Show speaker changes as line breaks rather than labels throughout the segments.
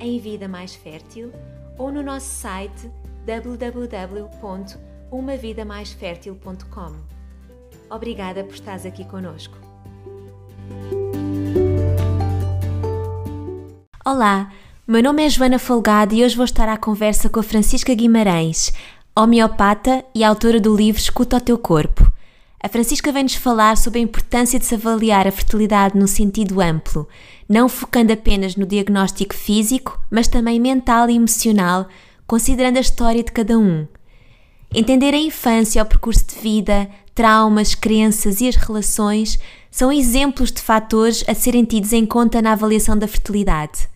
em Vida Mais Fértil ou no nosso site www.umavidamaisfertil.com. Obrigada por estares aqui conosco. Olá, meu nome é Joana Folgado e hoje vou estar à conversa com a Francisca Guimarães, homeopata e autora do livro Escuta o Teu Corpo. A Francisca vem-nos falar sobre a importância de se avaliar a fertilidade no sentido amplo, não focando apenas no diagnóstico físico, mas também mental e emocional, considerando a história de cada um. Entender a infância, o percurso de vida, traumas, crenças e as relações são exemplos de fatores a serem tidos em conta na avaliação da fertilidade.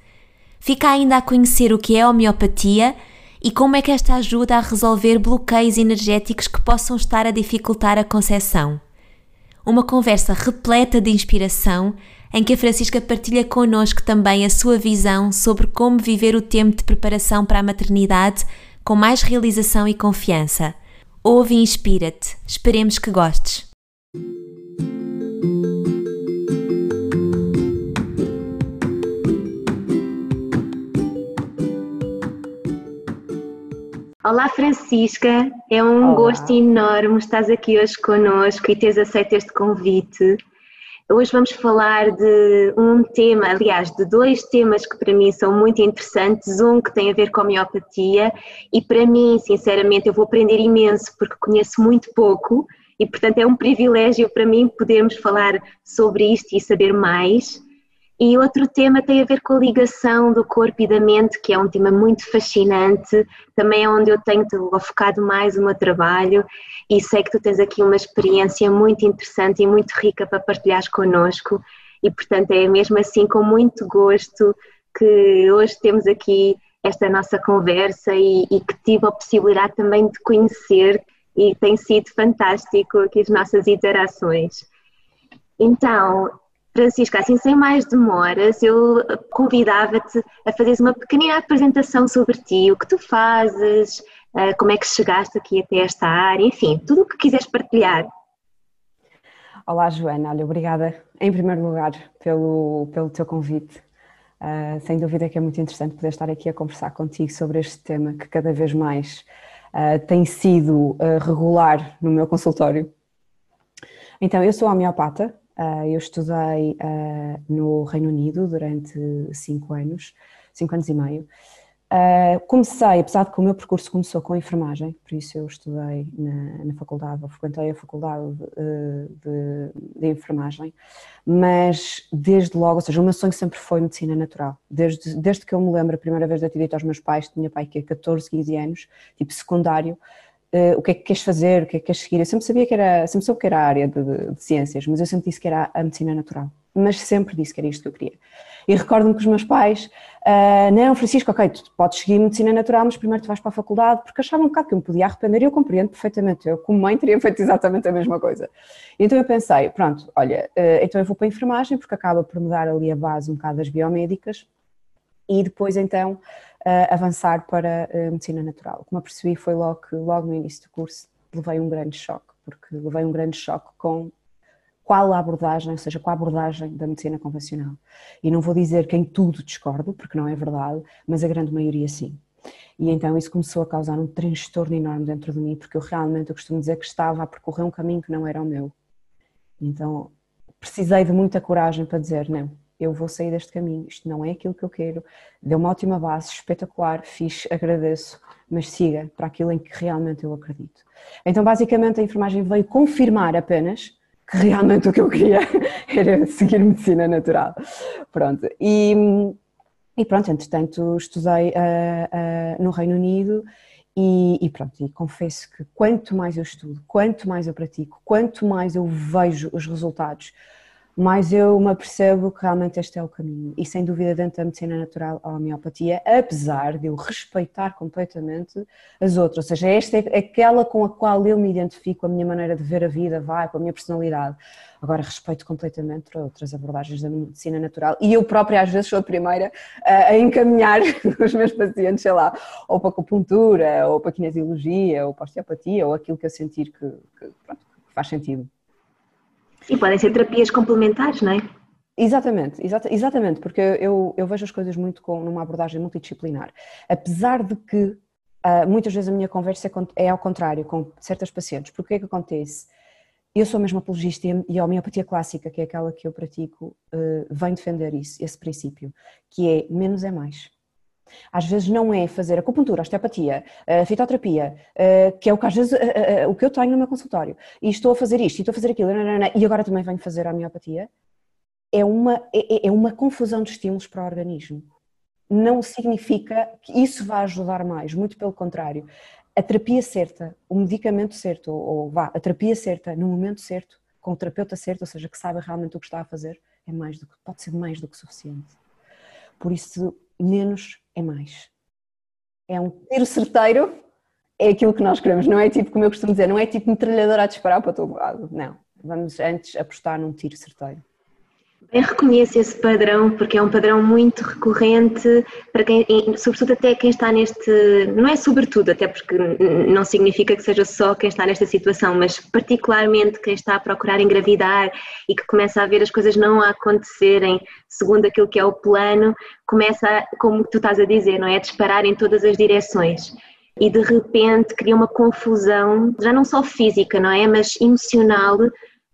Fica ainda a conhecer o que é homeopatia e como é que esta ajuda a resolver bloqueios energéticos que possam estar a dificultar a concepção. Uma conversa repleta de inspiração em que a Francisca partilha connosco também a sua visão sobre como viver o tempo de preparação para a maternidade com mais realização e confiança. Ouve e inspira-te. Esperemos que gostes. Olá Francisca, é um Olá. gosto enorme estás aqui hoje conosco e teres aceito este convite. Hoje vamos falar de um tema, aliás, de dois temas que para mim são muito interessantes. Um que tem a ver com a homeopatia e para mim, sinceramente, eu vou aprender imenso porque conheço muito pouco e, portanto, é um privilégio para mim podermos falar sobre isto e saber mais. E outro tema tem a ver com a ligação do corpo e da mente, que é um tema muito fascinante, também é onde eu tenho focado mais o meu trabalho e sei que tu tens aqui uma experiência muito interessante e muito rica para partilhares connosco e portanto é mesmo assim com muito gosto que hoje temos aqui esta nossa conversa e, e que tive a possibilidade também de conhecer e tem sido fantástico aqui as nossas interações. Então, Francisca, assim sem mais demoras, eu convidava-te a fazeres uma pequenina apresentação sobre ti, o que tu fazes, eh, como é que chegaste aqui até esta área, enfim, tudo o que quiseres partilhar.
Olá Joana, olha, obrigada em primeiro lugar pelo, pelo teu convite. Uh, sem dúvida que é muito interessante poder estar aqui a conversar contigo sobre este tema que cada vez mais uh, tem sido uh, regular no meu consultório. Então, eu sou homeopata, eu estudei ah, no Reino Unido durante cinco anos, cinco anos e meio. Uh, comecei, apesar de que o meu percurso começou com enfermagem, por isso eu estudei na, na faculdade, ou frequentei a faculdade de, de, de, enfermagem, mas desde logo, ou seja, o meu sonho sempre foi medicina natural. Desde, desde que eu me lembro, a primeira vez de ter dito aos meus pais, tinha pai que é 14, 15 anos, tipo secundário, uh, o que é que queres fazer, o que é que queres seguir. Eu sempre sabia que era, sempre soube que era a área de, de, de, ciências, mas eu sempre disse que era a medicina natural. Mas sempre disse que era isto que eu queria. E recordo-me que os meus pais, uh, não, Francisco, ok, tu podes seguir medicina natural, mas primeiro tu vais para a faculdade, porque achavam um bocado que eu me podia arrepender e eu compreendo perfeitamente. Eu, como mãe, teria feito exatamente a mesma coisa. Então eu pensei, pronto, olha, uh, então eu vou para a enfermagem, porque acaba por me dar ali a base um bocado das biomédicas, e depois então avançar para a medicina natural. Como percebi foi logo que, logo no início do curso, levei um grande choque, porque levei um grande choque com qual a abordagem, ou seja, qual a abordagem da medicina convencional. E não vou dizer que em tudo discordo, porque não é verdade, mas a grande maioria sim. E então isso começou a causar um transtorno enorme dentro de mim, porque eu realmente eu costumo dizer que estava a percorrer um caminho que não era o meu. Então precisei de muita coragem para dizer não, eu vou sair deste caminho, isto não é aquilo que eu quero, deu uma ótima base, espetacular, fiz, agradeço, mas siga para aquilo em que realmente eu acredito. Então, basicamente, a enfermagem veio confirmar apenas que realmente o que eu queria era seguir medicina natural. Pronto, e, e pronto, entretanto, estudei uh, uh, no Reino Unido e, e, pronto, e confesso que quanto mais eu estudo, quanto mais eu pratico, quanto mais eu vejo os resultados mais eu me apercebo que realmente este é o caminho. E sem dúvida, dentro da medicina natural, a homeopatia, apesar de eu respeitar completamente as outras, ou seja, esta é aquela com a qual eu me identifico, a minha maneira de ver a vida, vai, com a minha personalidade. Agora, respeito completamente outras abordagens da medicina natural e eu própria, às vezes, sou a primeira a encaminhar os meus pacientes, sei lá, ou para acupuntura, ou para kinesiologia, ou para osteopatia, ou aquilo que eu sentir que, que, pronto, que faz sentido.
E podem ser terapias complementares, não é?
Exatamente, exata, exatamente, porque eu, eu vejo as coisas muito com numa abordagem multidisciplinar. Apesar de que uh, muitas vezes a minha conversa é, é, ao contrário com certas pacientes, porque o que é que acontece? Eu sou mesmo apologista e a homeopatia clássica, que é aquela que eu pratico, uh, vem defender isso, esse princípio, que é menos é mais. Às vezes não é fazer acupuntura, osteopatia, a fitoterapia, que é o que às vezes o que eu tenho no meu consultório, e estou a fazer isto, e estou a fazer aquilo, e agora também venho fazer a homeopatia, é uma, é, é, é uma confusão de estímulos para o organismo. Não significa que isso vai ajudar mais, muito pelo contrário. A terapia certa, o medicamento certo, ou, ou vá, a terapia certa, no momento certo, com o terapeuta certo, ou seja, que saiba realmente o que está a fazer, é mais do que, pode ser mais do que suficiente. Por isso, menos é mais. É um tiro certeiro, é aquilo que nós queremos. Não é tipo, como eu costumo dizer, não é tipo metralhadora a disparar para todo lado. Não. Vamos antes apostar num tiro certeiro.
Bem, reconheço esse padrão porque é um padrão muito recorrente para quem, sobretudo até quem está neste, não é sobretudo, até porque não significa que seja só quem está nesta situação, mas particularmente quem está a procurar engravidar e que começa a ver as coisas não a acontecerem segundo aquilo que é o plano, começa, como tu estás a dizer, não é? A disparar em todas as direções e de repente cria uma confusão, já não só física, não é? Mas emocional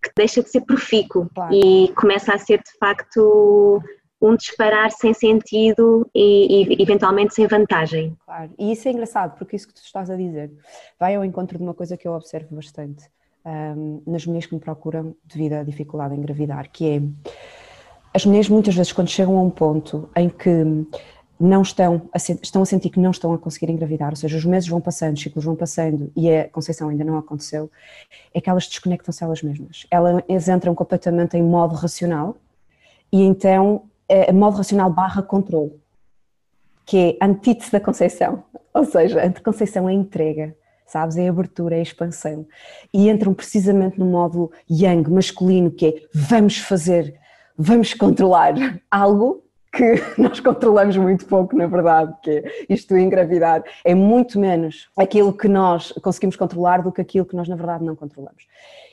que deixa de ser profícuo claro. e começa a ser de facto um disparar sem sentido e, e, eventualmente sem vantagem.
Claro, e isso é engraçado, porque isso que tu estás a dizer vai ao encontro de uma coisa que eu observo bastante um, nas mulheres que me procuram devido à dificuldade em engravidar, que é as mulheres muitas vezes quando chegam a um ponto em que não estão a, estão a sentir que não estão a conseguir engravidar, ou seja, os meses vão passando, os ciclos vão passando e a concepção ainda não aconteceu, é que elas desconectam-se elas mesmas. Elas entram completamente em modo racional e então é modo racional barra controle, que é antítese da concepção, ou seja, a concepção é entrega, sabes, é abertura, é expansão. E entram precisamente no modo yang, masculino, que é vamos fazer, vamos controlar algo que nós controlamos muito pouco, na verdade, que é isto do engravidar é muito menos aquilo que nós conseguimos controlar do que aquilo que nós, na verdade, não controlamos.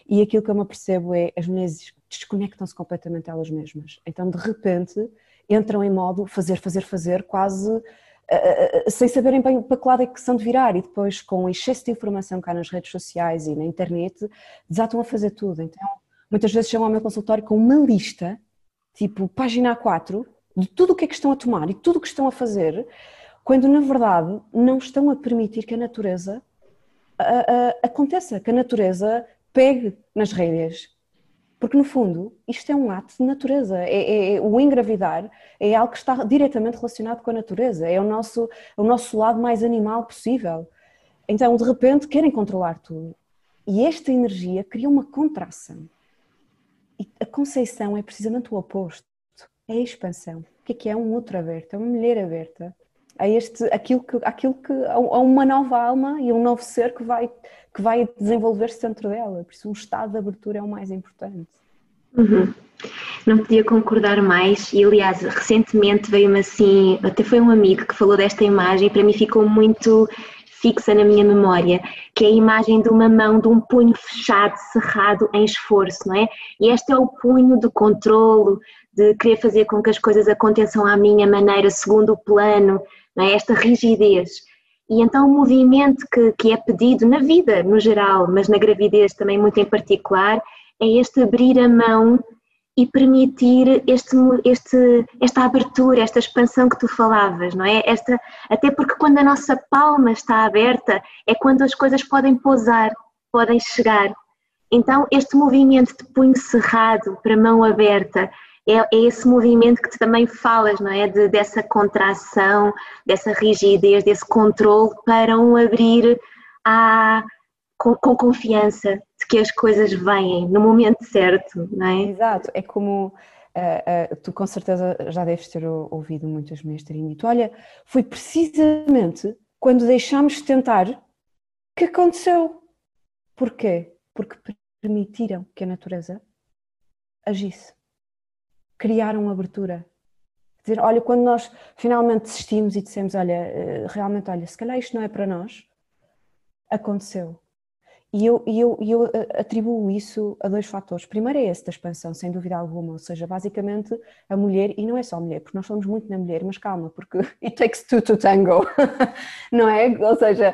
E aquilo que eu me apercebo é as mulheres desconectam-se completamente elas mesmas. Então, de repente, entram em modo fazer, fazer, fazer, quase uh, sem saberem bem para que lado é que são de virar. E depois, com o excesso de informação cá nas redes sociais e na internet, desatam a fazer tudo. Então, muitas vezes chegam ao meu consultório com uma lista, tipo página 4 de tudo o que é que estão a tomar e tudo o que estão a fazer, quando na verdade não estão a permitir que a natureza a, a, aconteça, que a natureza pegue nas rédeas. Porque no fundo isto é um ato de natureza, é, é, é, o engravidar é algo que está diretamente relacionado com a natureza, é o nosso, o nosso lado mais animal possível. Então de repente querem controlar tudo. E esta energia cria uma contração. E a conceição é precisamente o oposto é a expansão. O que é que é um outro aberto? É uma mulher aberta. É este, aquilo que, aquilo que, a uma nova alma e um novo ser que vai, que vai desenvolver-se dentro dela. Por isso, um estado de abertura é o mais importante.
Uhum. Não podia concordar mais e aliás recentemente veio-me assim, até foi um amigo que falou desta imagem e para mim ficou muito fixa na minha memória, que é a imagem de uma mão, de um punho fechado, cerrado em esforço, não é? E este é o punho de controlo, de querer fazer com que as coisas aconteçam à minha maneira, segundo o plano, é? esta rigidez. E então o movimento que, que é pedido na vida, no geral, mas na gravidez também muito em particular, é este abrir a mão e permitir este, este, esta abertura, esta expansão que tu falavas, não é? Esta, até porque quando a nossa palma está aberta é quando as coisas podem pousar, podem chegar. Então, este movimento de punho cerrado para mão aberta é, é esse movimento que tu também falas, não é? De, dessa contração, dessa rigidez, desse controle para um abrir com, com confiança, de que as coisas vêm no momento certo, não é?
Exato, é como uh, uh, tu com certeza já deves ter ouvido muitas mulheres terem olha, foi precisamente quando deixámos de tentar que aconteceu. Porquê? Porque permitiram que a natureza agisse, criaram abertura. Dizer, olha, quando nós finalmente desistimos e dissemos, olha, eh, realmente, olha, se calhar isto não é para nós, aconteceu. E eu, eu, eu eh, atribuo isso a dois fatores. Primeiro é esse da expansão, sem dúvida alguma, ou seja, basicamente a mulher, e não é só a mulher, porque nós somos muito na mulher, mas calma, porque it takes two to tango, não é? Ou seja,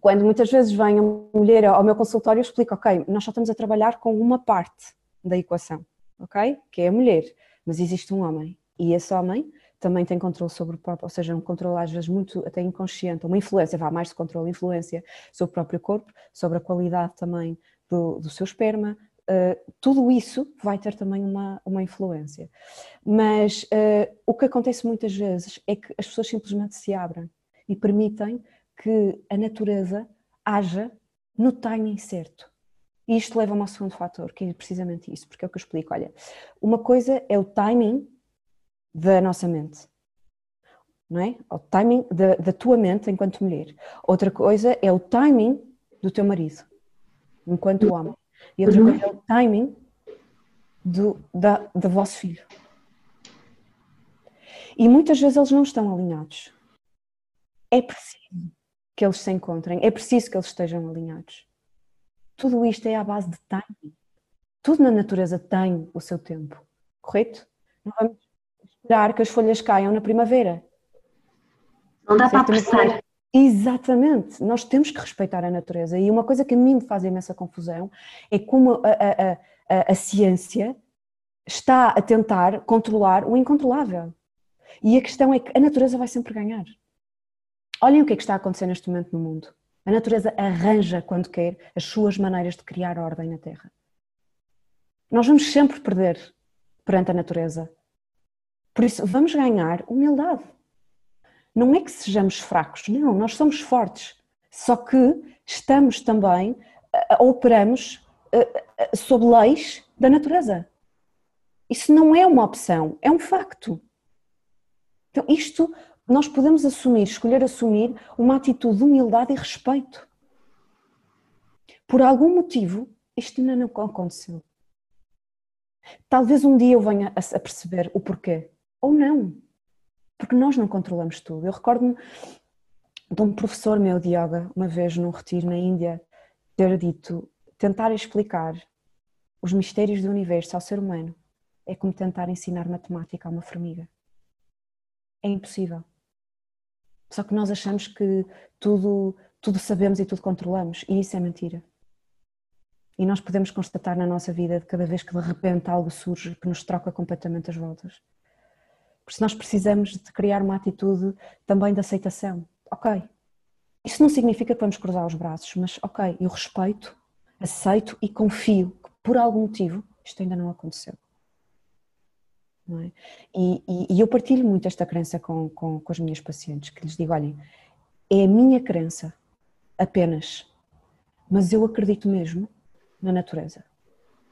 quando muitas vezes vem a mulher ao meu consultório, eu explico, ok, nós só estamos a trabalhar com uma parte da equação, ok? Que é a mulher, mas existe um homem, e esse homem também tem controle sobre o próprio, ou seja, um controle às vezes muito até inconsciente, uma influência, vá mais de controle, influência sobre o próprio corpo, sobre a qualidade também do, do seu esperma, uh, tudo isso vai ter também uma, uma influência. Mas uh, o que acontece muitas vezes é que as pessoas simplesmente se abrem e permitem que a natureza haja no timing certo. E isto leva-me ao segundo fator, que é precisamente isso, porque é o que eu explico. Olha, uma coisa é o timing da nossa mente, não é? O timing da, da tua mente enquanto mulher. Outra coisa é o timing do teu marido, enquanto homem. E outra coisa é o timing do, da, do vosso filho. E muitas vezes eles não estão alinhados. É preciso que eles se encontrem, é preciso que eles estejam alinhados. Tudo isto é à base de timing. Tudo na natureza tem o seu tempo, correto? Não vamos esperar que as folhas caiam na primavera.
Não dá para apressar.
Exatamente, nós temos que respeitar a natureza e uma coisa que a mim me faz imensa confusão é como a, a, a, a ciência está a tentar controlar o incontrolável. E a questão é que a natureza vai sempre ganhar. Olhem o que é que está a acontecer neste momento no mundo. A natureza arranja, quando quer, as suas maneiras de criar ordem na Terra. Nós vamos sempre perder perante a natureza. Por isso, vamos ganhar humildade. Não é que sejamos fracos, não, nós somos fortes. Só que estamos também, operamos sob leis da natureza. Isso não é uma opção, é um facto. Então, isto nós podemos assumir, escolher assumir uma atitude de humildade e respeito. Por algum motivo, isto ainda não aconteceu. Talvez um dia eu venha a perceber o porquê ou não, porque nós não controlamos tudo. Eu recordo-me de um professor meu de yoga, uma vez num retiro na Índia, ter dito: tentar explicar os mistérios do universo ao ser humano é como tentar ensinar matemática a uma formiga. É impossível. Só que nós achamos que tudo, tudo sabemos e tudo controlamos, e isso é mentira. E nós podemos constatar na nossa vida, de cada vez que de repente algo surge que nos troca completamente as voltas. Por isso nós precisamos de criar uma atitude também de aceitação. Ok, isso não significa que vamos cruzar os braços, mas ok, eu respeito, aceito e confio que por algum motivo isto ainda não aconteceu. É? e, e, e, eu partilho muito esta crença com, com, com as minhas pacientes, que lhes digo, olhem, é a minha crença apenas, mas eu acredito mesmo na natureza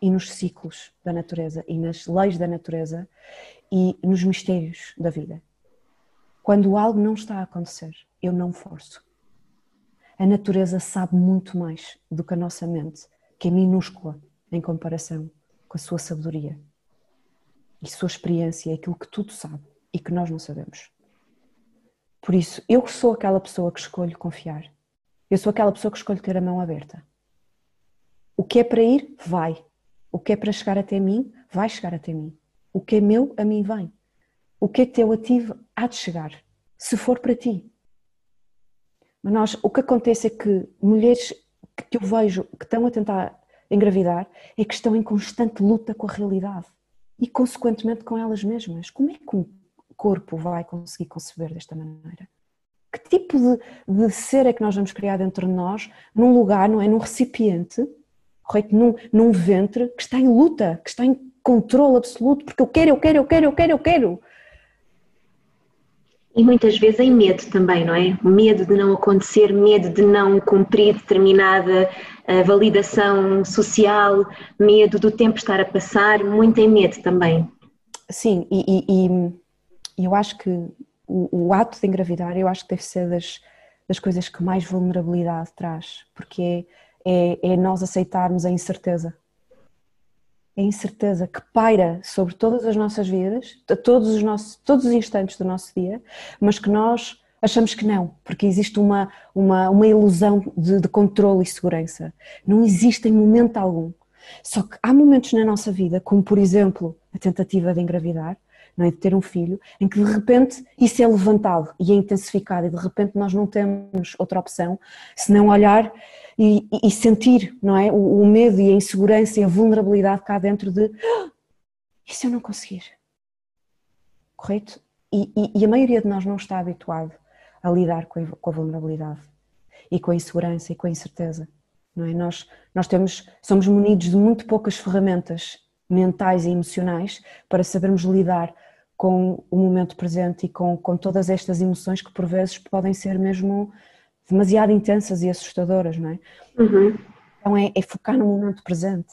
e nos ciclos da natureza e nas leis da natureza e nos mistérios da vida. Quando algo não está a acontecer, eu não forço. A natureza sabe muito mais do que a nossa mente, que é minúscula em comparação com a sua sabedoria e sua experiência, aquilo que tudo sabe e que nós não sabemos. Por isso, eu sou aquela pessoa que escolho confiar. Eu sou aquela pessoa que escolho ter a mão aberta. O que é para ir, vai. O que é para chegar até mim, vai chegar até mim. O que é meu, a mim vem. O que é teu a ti, há de chegar. Se for para ti. Mas nós, o que acontece é que mulheres que eu vejo que estão a tentar engravidar é que estão em constante luta com a realidade e, consequentemente, com elas mesmas. Como é que um corpo vai conseguir conceber desta maneira? Que tipo de, de ser é que nós vamos criar dentro de nós, num lugar, não é? Num recipiente correto? Num, num ventre que está em luta, que está em controle absoluto, porque eu quero, eu quero, eu quero, eu quero, eu quero.
E muitas vezes em medo também, não é? Medo de não acontecer, medo de não cumprir determinada uh, validação social, medo do tempo estar a passar, muito em medo também.
Sim, e, e, e eu acho que o, o, ato de engravidar, eu acho que deve ser das, das coisas que mais vulnerabilidade traz, porque é, é, é nós aceitarmos a incerteza a incerteza que paira sobre todas as nossas vidas, todos os, nossos, todos os instantes do nosso dia, mas que nós achamos que não, porque existe uma, uma, uma ilusão de, de controle e segurança. Não existe em momento algum. Só que há momentos na nossa vida, como por exemplo a tentativa de engravidar, não é? de ter um filho, em que de repente isso é levantado e é intensificado e de repente nós não temos outra opção senão olhar e, e sentir não é? O, o, medo e a insegurança e a vulnerabilidade cá dentro de ah, e se eu não conseguir? Correto? E, e, e, a maioria de nós não está habituado a lidar com a, com a vulnerabilidade e com a insegurança e com a incerteza. Não é? nós, nós temos, somos munidos de muito poucas ferramentas mentais e emocionais para sabermos lidar com o momento presente e com, com todas estas emoções que por vezes podem ser mesmo demasiado intensas e assustadoras, não é? Uhum. Então é, é, focar no momento presente.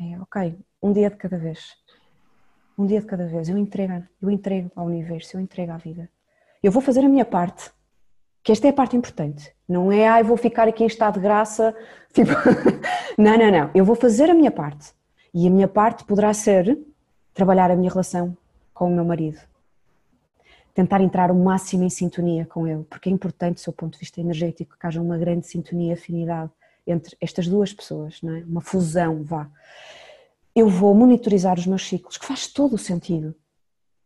É, ok, um dia de cada vez. Um dia de cada vez. Eu entrego, eu entrego ao universo, eu entrego à vida. Eu vou fazer a minha parte, que esta é a parte importante. Não é, ah, eu vou ficar aqui em estado de graça. Tipo, não, não, não. Eu vou fazer a minha parte. E a minha parte poderá ser trabalhar a minha relação com o meu marido. Tentar entrar o máximo em sintonia com ele, porque é importante, do seu ponto de vista energético, que haja uma grande sintonia afinidade entre estas duas pessoas, não é? uma fusão, vá. Eu vou monitorizar os meus ciclos, que faz todo o sentido.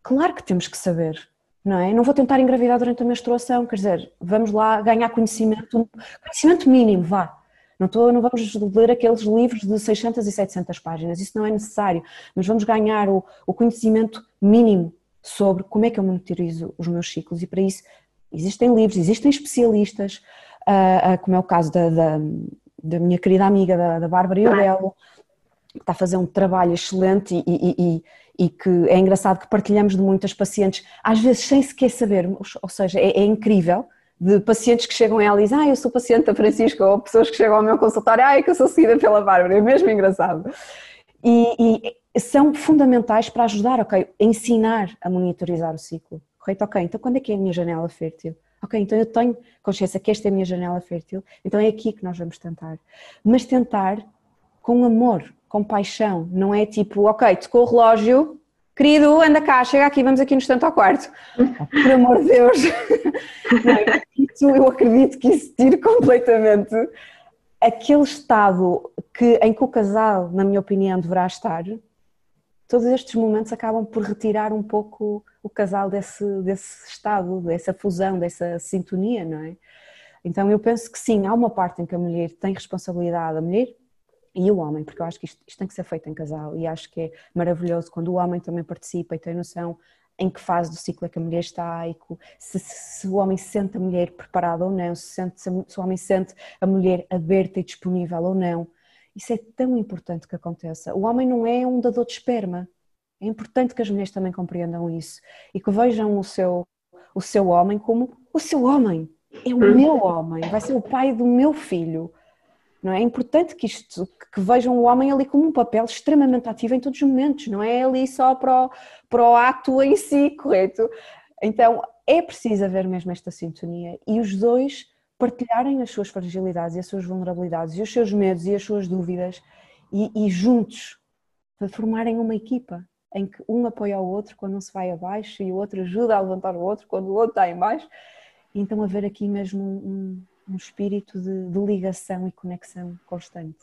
Claro que temos que saber, não é? Não vou tentar engravidar durante a menstruação, quer dizer, vamos lá ganhar conhecimento, conhecimento mínimo, vá. Não, não vamos ler aqueles livros de 600 e 700 páginas, isso não é necessário, mas vamos ganhar o, o conhecimento mínimo sobre como é que eu monitorizo os meus ciclos. E para isso existem livros, existem especialistas, uh, uh, como é o caso da, da, da minha querida amiga, da, da Bárbara Iobelo, que está a fazer um trabalho excelente e, e, e, e, que é engraçado que partilhamos de muitas pacientes, às vezes sem sequer saber, ou seja, é, é incrível de pacientes que chegam a ela e dizem, ah, eu sou paciente da Francisca, ou pessoas que chegam ao meu consultório, ah, é que eu sou seguida pela Bárbara, é mesmo engraçado. E, e, são fundamentais para ajudar, ok, ensinar a monitorizar o ciclo, correto? Ok, então quando é que é a minha janela fértil? Ok, então eu tenho consciência que esta é a minha janela fértil, então é aqui que nós vamos tentar. Mas tentar com amor, com paixão, não é tipo, ok, tocou o relógio, querido, anda cá, chega aqui, vamos aqui no instante ao quarto. Por amor de Deus. É? Isso, eu acredito que isso tire completamente aquele estado que, em que o casal, na minha opinião, deverá estar. Todos estes momentos acabam por retirar um pouco o casal desse, desse estado, dessa fusão, dessa sintonia, não é? Então eu penso que sim, há uma parte em que a mulher tem responsabilidade, a mulher e o homem, porque eu acho que isto, isto, tem que ser feito em casal e acho que é maravilhoso quando o homem também participa e tem noção em que fase do ciclo é que a mulher está e se, se, o homem sente a mulher preparada ou não, se, sente, se, o homem sente a mulher aberta e disponível ou não. Isso é tão importante que aconteça. O homem não é um dador de esperma. É importante que as mulheres também compreendam isso e que vejam o seu, o seu homem como o seu homem. É o meu homem, vai ser o pai do meu filho. Não é? é importante que isto, que vejam o homem ali como um papel extremamente ativo em todos os momentos, não é ali só para o, para o ato em si, correto? Então é preciso haver mesmo esta sintonia e os dois partilharem as suas fragilidades e as suas vulnerabilidades e os seus medos e as suas dúvidas e, e juntos formarem uma equipa em que um apoia o outro quando um se vai abaixo e o outro ajuda a levantar o outro quando o outro está em baixo. Então haver aqui mesmo um, um espírito de, de, ligação e conexão constante.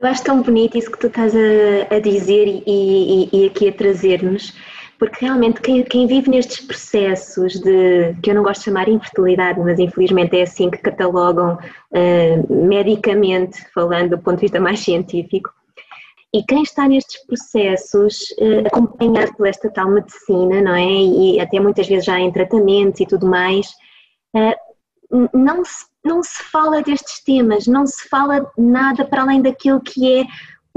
Eu acho tão bonito isso que tu estás a, a dizer e, e, e, aqui a trazer-nos, porque realmente quem, quem, vive nestes processos de, que eu não gosto de chamar infertilidade, mas infelizmente é assim que catalogam uh, medicamente, falando do ponto de vista mais científico, e quem está nestes processos, uh, acompanhado por esta tal medicina, não é? E até muitas vezes já em tratamentos e tudo mais, uh, não se, não se fala destes temas, não se fala nada para além daquilo que é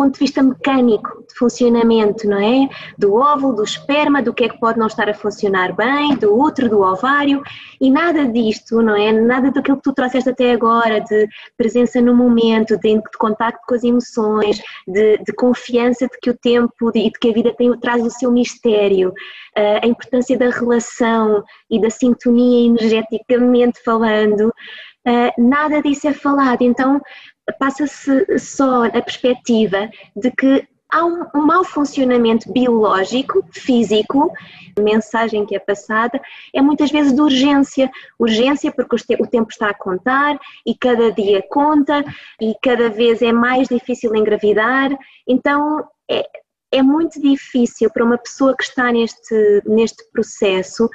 ponto de vista mecânico de funcionamento, não é? Do óvulo, do esperma, do que é que pode não estar a funcionar bem, do útero, do ovário, e nada disto, não é? Nada daquilo que tu trouxeste até agora, de presença no momento, de, de contacto com as emoções, de, de confiança de que o tempo e de, de, que a vida tem, traz o seu mistério, uh, a importância da relação e da sintonia energeticamente falando, uh, nada disso é falado. Então, passa-se só a perspectiva de que há um, mau funcionamento biológico, físico, a mensagem que é passada é muitas vezes de urgência. Urgência porque o tempo está a contar e cada dia conta e cada vez é mais difícil engravidar. Então é, é muito difícil para uma pessoa que está neste, neste processo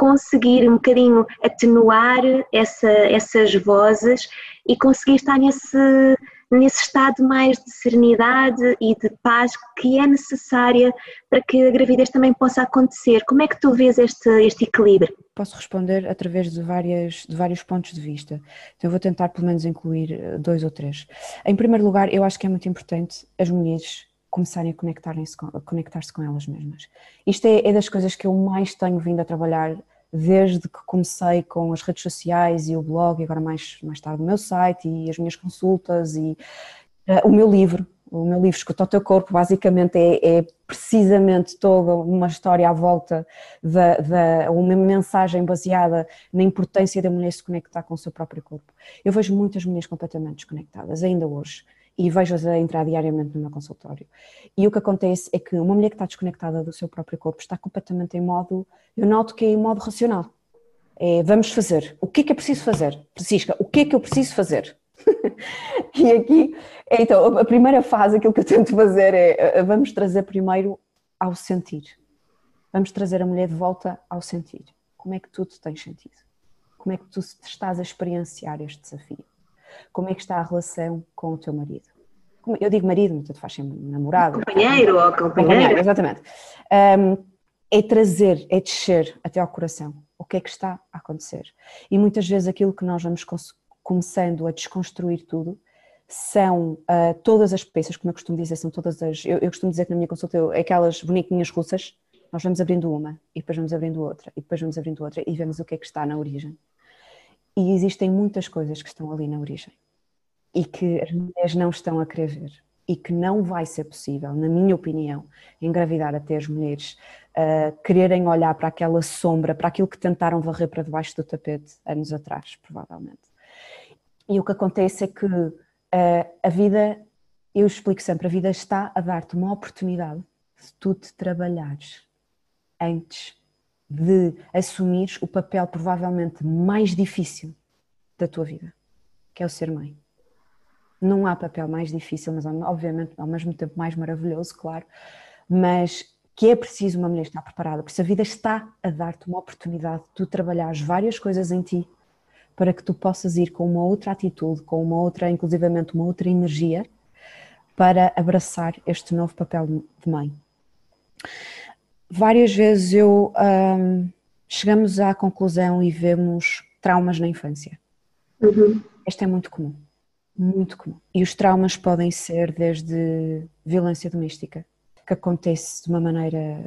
conseguir um bocadinho atenuar essa, essas vozes e conseguir estar nesse, nesse estado mais de serenidade e de paz que é necessária para que a gravidez também possa acontecer. Como é que tu vês este, este equilíbrio?
Posso responder através de, várias, de vários pontos de vista. Então vou tentar pelo menos incluir eh, dois ou três. Em primeiro lugar, eu acho que é muito importante as mulheres começarem a conectar-se com, conectar com elas mesmas. Isto é, é das coisas que eu mais tenho vindo a trabalhar desde que comecei com as redes sociais e o blog, e agora mais, mais tarde o meu site e as minhas consultas e uh, o meu livro, o meu livro Escuta o Teu Corpo, basicamente é, é, precisamente toda uma história à volta da, da, uma mensagem baseada na importância da mulher se conectar com o seu próprio corpo. Eu vejo muitas mulheres completamente desconectadas, ainda hoje e vejo-as a entrar diariamente no meu consultório. E o que acontece é que uma mulher que está desconectada do seu próprio corpo está completamente em modo, eu noto que é em modo racional. É, vamos fazer. O que é que é preciso fazer? Francisca, o que é que eu preciso fazer? e aqui, então, a primeira fase, aquilo que eu tento fazer é, vamos trazer primeiro ao sentir. Vamos trazer a mulher de volta ao sentir. Como é que tudo tem sentido? Como é que tu estás a experienciar este desafio? Como é que está a relação com o teu marido? Eu digo marido, mas tu faz sempre namorado.
Companheiro ou companheira.
Exatamente. Um, é trazer, é descer até ao coração. O que é que está a acontecer? E muitas vezes aquilo que nós vamos começando a desconstruir tudo são uh, todas as peças, como eu costumo dizer, são todas as. Eu, eu costumo dizer que na minha consulta é aquelas bonequinhas russas, nós vamos abrindo uma, e depois vamos abrindo outra, e depois vamos abrindo outra, e vemos o que é que está na origem. E existem muitas coisas que estão ali na origem e que as mulheres não estão a querer ver e que não vai ser possível, na minha opinião, engravidar até as mulheres uh, quererem olhar para aquela sombra, para aquilo que tentaram varrer para debaixo do tapete anos atrás, provavelmente. E o que acontece é que uh, a vida, eu explico sempre, a vida está a dar-te uma oportunidade se tu te trabalhares antes de assumires o papel provavelmente mais difícil da tua vida, que é o ser mãe. Não há papel mais difícil, mas obviamente ao mesmo tempo mais maravilhoso, claro, mas que é preciso uma mulher estar preparada, porque a vida está a dar-te uma oportunidade de tu trabalhares várias coisas em ti para que tu possas ir com uma outra atitude, com uma outra, inclusivamente uma outra energia, para abraçar este novo papel de mãe várias vezes eu um, chegamos à conclusão e vemos traumas na infância. Uhum. Este é muito comum, muito comum. E os traumas podem ser desde violência doméstica, que acontece de uma maneira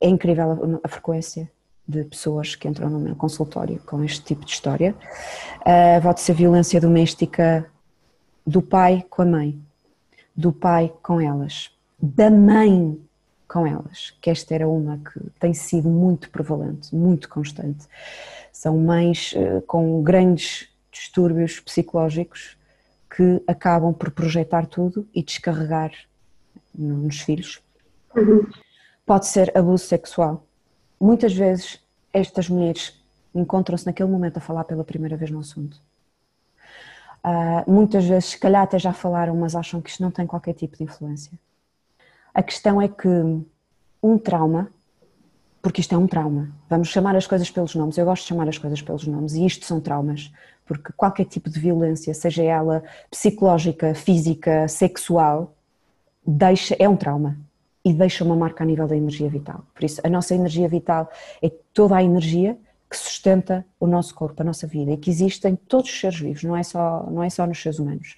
é incrível a, frequência de pessoas que entram no meu consultório com este tipo de história. Uh, pode ser violência doméstica do pai com a mãe, do pai com elas, da mãe com elas, que esta era uma que tem sido muito prevalente, muito constante. São mães uh, com grandes distúrbios psicológicos que acabam por projetar tudo e descarregar nos filhos. Uhum. Pode ser abuso sexual. Muitas vezes estas mulheres encontram-se naquele momento a falar pela primeira vez no assunto. Uh, muitas vezes, se calhar até já falaram, mas acham que isto não tem qualquer tipo de influência. A questão é que um trauma, porque isto é um trauma, vamos chamar as coisas pelos nomes, eu gosto de chamar as coisas pelos nomes, e isto são traumas, porque qualquer tipo de violência, seja ela psicológica, física, sexual, deixa, é um trauma. E deixa uma marca a nível da energia vital. Por isso, a nossa energia vital é toda a energia que sustenta o nosso corpo, a nossa vida. E que existe em todos os seres vivos, não é só, não é só nos seres humanos.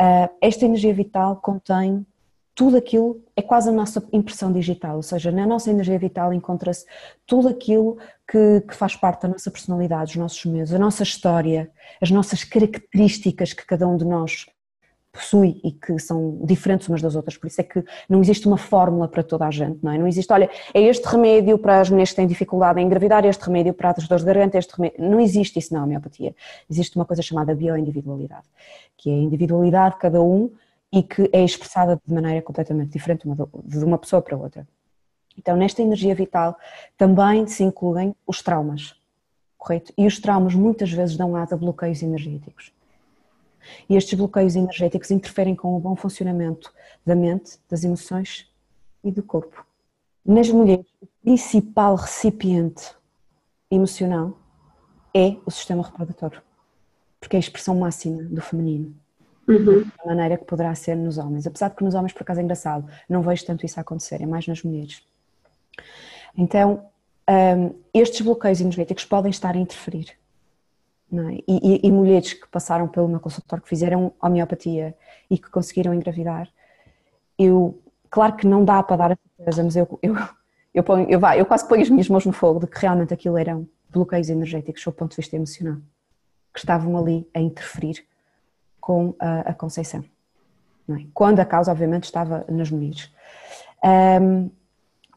Uh, esta energia vital contém tudo aquilo, é quase a nossa impressão digital, ou seja, na nossa energia vital encontra-se tudo aquilo que, que, faz parte da nossa personalidade, os nossos medos, a nossa história, as nossas características que cada um de nós possui e que são diferentes umas das outras, por isso é que não existe uma fórmula para toda a gente, não é? Não existe, olha, é este remédio para as mulheres que têm dificuldade em engravidar, este remédio para as dores de garganta, este remédio, não existe isso na homeopatia. Existe uma coisa chamada bioindividualidade, que é a individualidade de cada um e que é expressada de maneira completamente diferente de uma pessoa para outra. Então, nesta energia vital também se incluem os traumas, correto? E os traumas muitas vezes dão asa a bloqueios energéticos. E estes bloqueios energéticos interferem com o bom funcionamento da mente, das emoções e do corpo. Nas mulheres, o principal recipiente emocional é o sistema reprodutor, porque é a expressão máxima do feminino. Uhum. Da maneira que poderá ser nos homens. Apesar de que nos homens, por acaso, é engraçado, não vejo tanto isso acontecer, é mais nas mulheres. Então, um, estes bloqueios energéticos podem estar a interferir é? e, e, e, mulheres que passaram pelo meu consultório, que fizeram homeopatia e que conseguiram engravidar, eu, claro que não dá para dar a certeza, mas eu, eu, eu, ponho, eu, vai, eu quase ponho as minhas mãos no fogo de que realmente aquilo eram bloqueios energéticos do ponto de vista emocional, que estavam ali a interferir com a, a conceição. É? Quando a causa, obviamente, estava nas mulheres. Um,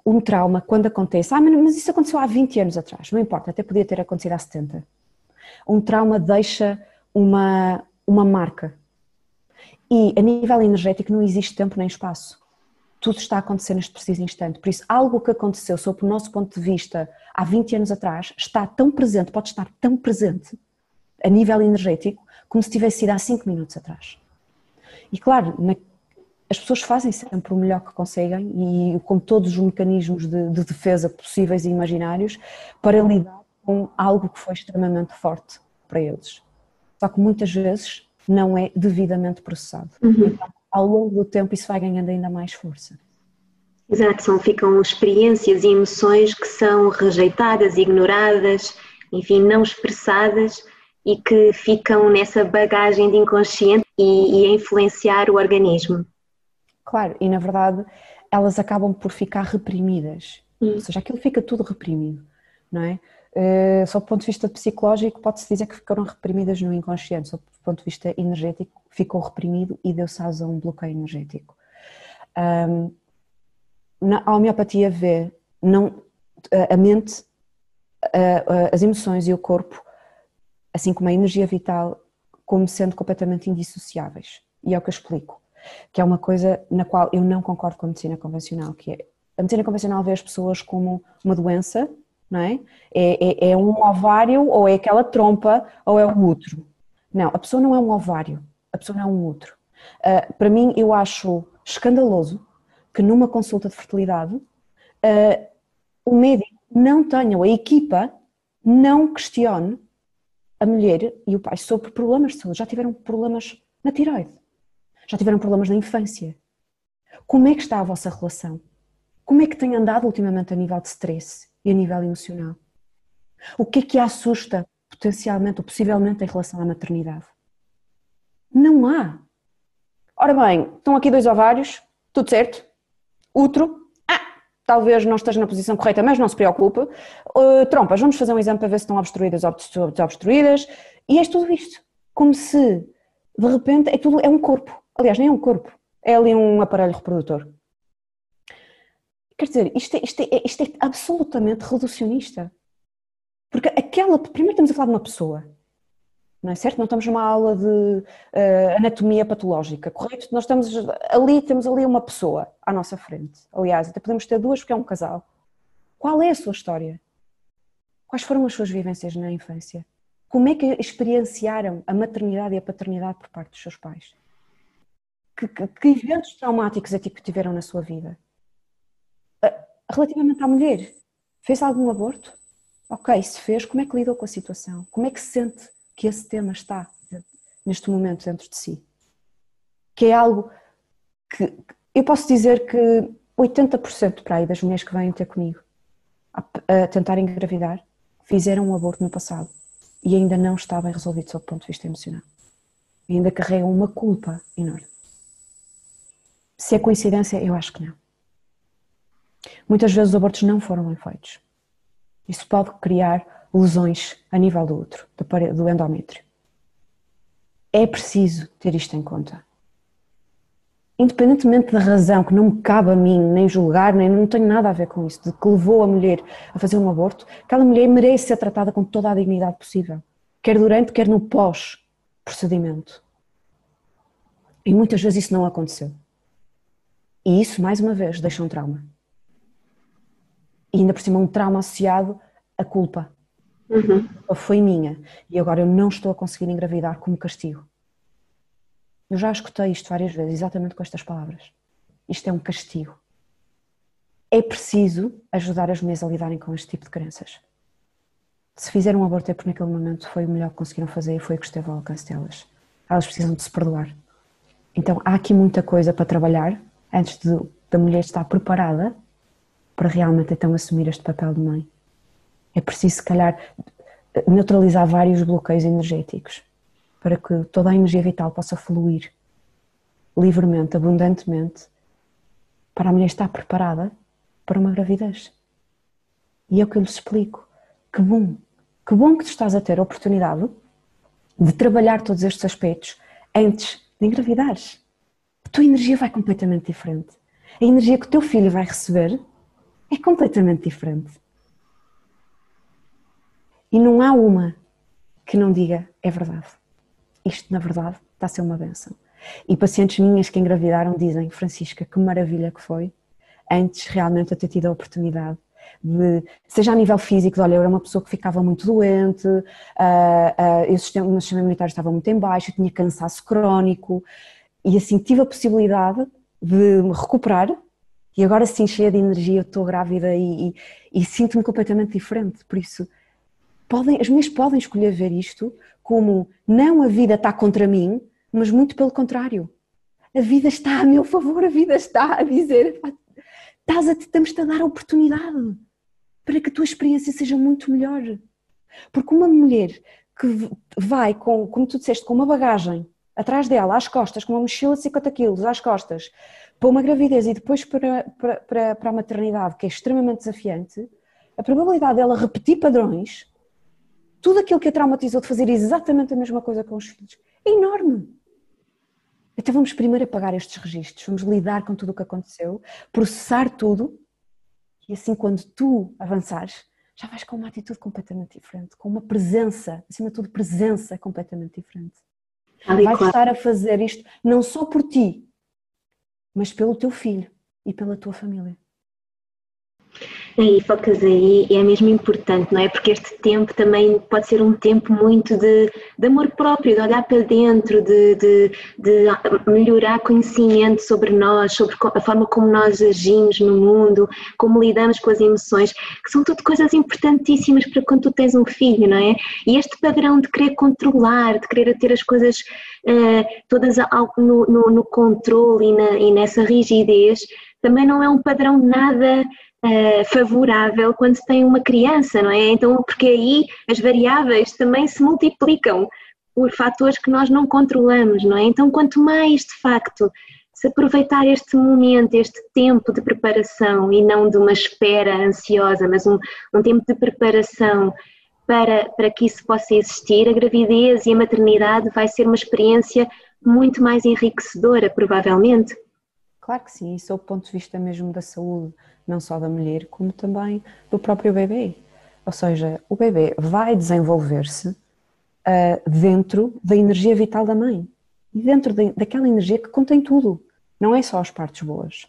um trauma, quando acontece, ah, mas isso aconteceu há 20 anos atrás, não importa, até podia ter acontecido há 70 um trauma deixa uma, uma marca. E a nível energético não existe tempo nem espaço. Tudo está a acontecer neste preciso instante. Por isso, algo que aconteceu, sob o nosso ponto de vista, há 20 anos atrás, está tão presente, pode estar tão presente, a nível energético, como se tivesse sido há 5 minutos atrás. E claro, na, as pessoas fazem sempre o melhor que conseguem e com todos os mecanismos de, de defesa possíveis e imaginários para lidar com algo que foi extremamente forte para eles. Só que muitas vezes não é devidamente processado. Uhum. Então, ao longo do tempo, isso vai ganhando ainda mais força.
Exato, são, ficam experiências e emoções que são rejeitadas, ignoradas, enfim, não expressadas e que ficam nessa bagagem de inconsciente e, e a influenciar o organismo.
Claro, e na verdade elas acabam por ficar reprimidas, hum. ou seja, aquilo fica tudo reprimido, não é? Uh, só do ponto de vista psicológico, pode-se dizer que ficaram reprimidas no inconsciente, só do ponto de vista energético, ficou reprimido e deu-se asa a um bloqueio energético. Um, na, a homeopatia vê não, a mente, a, a, as emoções e o corpo, assim como a energia vital, como sendo completamente indissociáveis. E é o que eu explico, que é uma coisa na qual eu não concordo com a medicina convencional, que é a medicina convencional vê as pessoas como uma doença não é? É, é, é um ovário ou é aquela trompa ou é o útero. Não, a pessoa não é um ovário, a pessoa não é um útero. Uh, para mim, eu acho escandaloso que numa consulta de fertilidade uh, o médico não tenha, ou a equipa não questione a mulher e o pai sobre problemas de saúde. Já tiveram problemas na tiroide, já tiveram problemas na infância. Como é que está a vossa relação? Como é que tem andado ultimamente a nível de stress? e a nível emocional? O que é que a assusta potencialmente ou possivelmente em relação à maternidade? Não há. Ora bem, estão aqui dois ovários, tudo certo. Útero, talvez não esteja na posição correta, mas não se preocupe. Uh, trompas, vamos fazer um exame para ver se estão obstruídas ou desobstruídas. E é tudo isto. Como se, de repente, é tudo, é um corpo. Aliás, nem é um corpo. É ali um aparelho reprodutor. Quer dizer, isto é, isto é, isto é absolutamente reducionista. Porque aquela. Primeiro estamos a falar de uma pessoa, não é certo? Não estamos numa aula de uh, anatomia patológica, correto? Nós estamos ali, temos ali uma pessoa à nossa frente. Aliás, até podemos ter duas porque é um casal. Qual é a sua história? Quais foram as suas vivências na infância? Como é que experienciaram a maternidade e a paternidade por parte dos seus pais? Que, que, que eventos traumáticos é que tiveram na sua vida? Relativamente à mulher, fez algum aborto? Ok, se fez, como é que lidou com a situação? Como é que se sente que esse tema está neste momento dentro de si? Que é algo que eu posso dizer que 80% para aí das mulheres que vêm ter comigo a, a tentar engravidar fizeram um aborto no passado e ainda não está bem resolvido sob o ponto de vista emocional. ainda carregam uma culpa enorme. Se é coincidência, eu acho que não. Muitas vezes os abortos não foram bem feitos. Isso pode criar lesões a nível do útero, do endométrio. É preciso ter isto em conta. Independentemente da razão que não me cabe a mim nem julgar, nem não tenho nada a ver com isso, de que levou a mulher a fazer um aborto, aquela mulher merece ser tratada com toda a dignidade possível, quer durante, quer no pós-procedimento. E muitas vezes isso não aconteceu. E isso, mais uma vez, deixa um trauma. E ainda por cima, um trauma associado à culpa. Uhum. Foi minha. E agora eu não estou a conseguir engravidar como castigo. Eu já escutei isto várias vezes, exatamente com estas palavras. Isto é um castigo. É preciso ajudar as mulheres a lidarem com este tipo de crenças. Se fizeram um aborto é porque naquele momento foi o melhor que conseguiram fazer e foi o que esteve ao alcance delas. Elas precisam de se perdoar. Então há aqui muita coisa para trabalhar antes de, da mulher estar preparada para realmente então assumir este papel de mãe. É preciso, se calhar, neutralizar vários bloqueios energéticos para que toda a energia vital possa fluir livremente, abundantemente, para a mulher estar preparada para uma gravidez. E é o que eu lhes explico. Que bom, que bom que tu estás a ter a oportunidade de trabalhar todos estes aspectos antes de engravidares tua energia vai completamente diferente. A energia que o teu filho vai receber é completamente diferente. E não há uma que não diga é verdade. Isto, na verdade, está a ser uma benção. E pacientes minhas que engravidaram dizem, Francisca, que maravilha que foi, antes realmente eu ter tido a oportunidade de, seja a nível físico, de, olha, eu era uma pessoa que ficava muito doente, uh, uh, o, sistema, meu sistema imunitário estava muito em baixo, eu tinha cansaço crónico, e assim tive a possibilidade de me recuperar e agora sim cheia de energia, eu estou grávida e, e, e sinto-me completamente diferente. Por isso, podem, as mulheres podem escolher ver isto como não a vida está contra mim, mas muito pelo contrário. A vida está a meu favor, a vida está a dizer, estás a, estamos-te a dar a oportunidade para que a tua experiência seja muito melhor. Porque uma mulher que vai com, como tu disseste, com uma bagagem atrás dela, às costas, com uma mochila de 50 quilos às costas, para uma gravidez e depois para, para, para a maternidade, que é extremamente desafiante, a probabilidade dela repetir padrões, tudo aquilo que a traumatizou de fazer exatamente a mesma coisa com os filhos, é enorme. Então vamos primeiro apagar estes registros, vamos lidar com tudo o que aconteceu, processar tudo, e assim quando tu avançares, já vais com uma atitude completamente diferente, com uma presença, acima de tudo presença completamente diferente. Vais claro. estar a fazer isto não só por ti, mas pelo teu filho e pela tua família.
Aí, focas aí, e é mesmo importante, não é? Porque este tempo também pode ser um tempo muito de, de amor próprio, de olhar para dentro, de, de, de, melhorar conhecimento sobre nós, sobre a forma como nós agimos no mundo, como lidamos com as emoções, que são tudo coisas importantíssimas para quando tu tens um filho, não é? E este padrão de querer controlar, de querer ter as coisas uh, todas no, no, no controle e, na, e nessa rigidez, também não é um padrão nada uh, favorável quando se tem uma criança, não é? Então, porque aí as variáveis também se multiplicam por fatores que nós não controlamos, não é? Então, quanto mais de facto se aproveitar este momento, este tempo de preparação e não de uma espera ansiosa, mas um, um tempo de preparação para, para que isso possa existir, a gravidez e a maternidade vai ser uma experiência muito mais enriquecedora, provavelmente.
Claro que sim, isso é o ponto de vista mesmo da saúde não só da mulher, como também do próprio bebê. Ou seja, o bebê vai desenvolver-se uh, dentro da energia vital da mãe e dentro de, daquela energia que contém tudo, não é só as partes boas.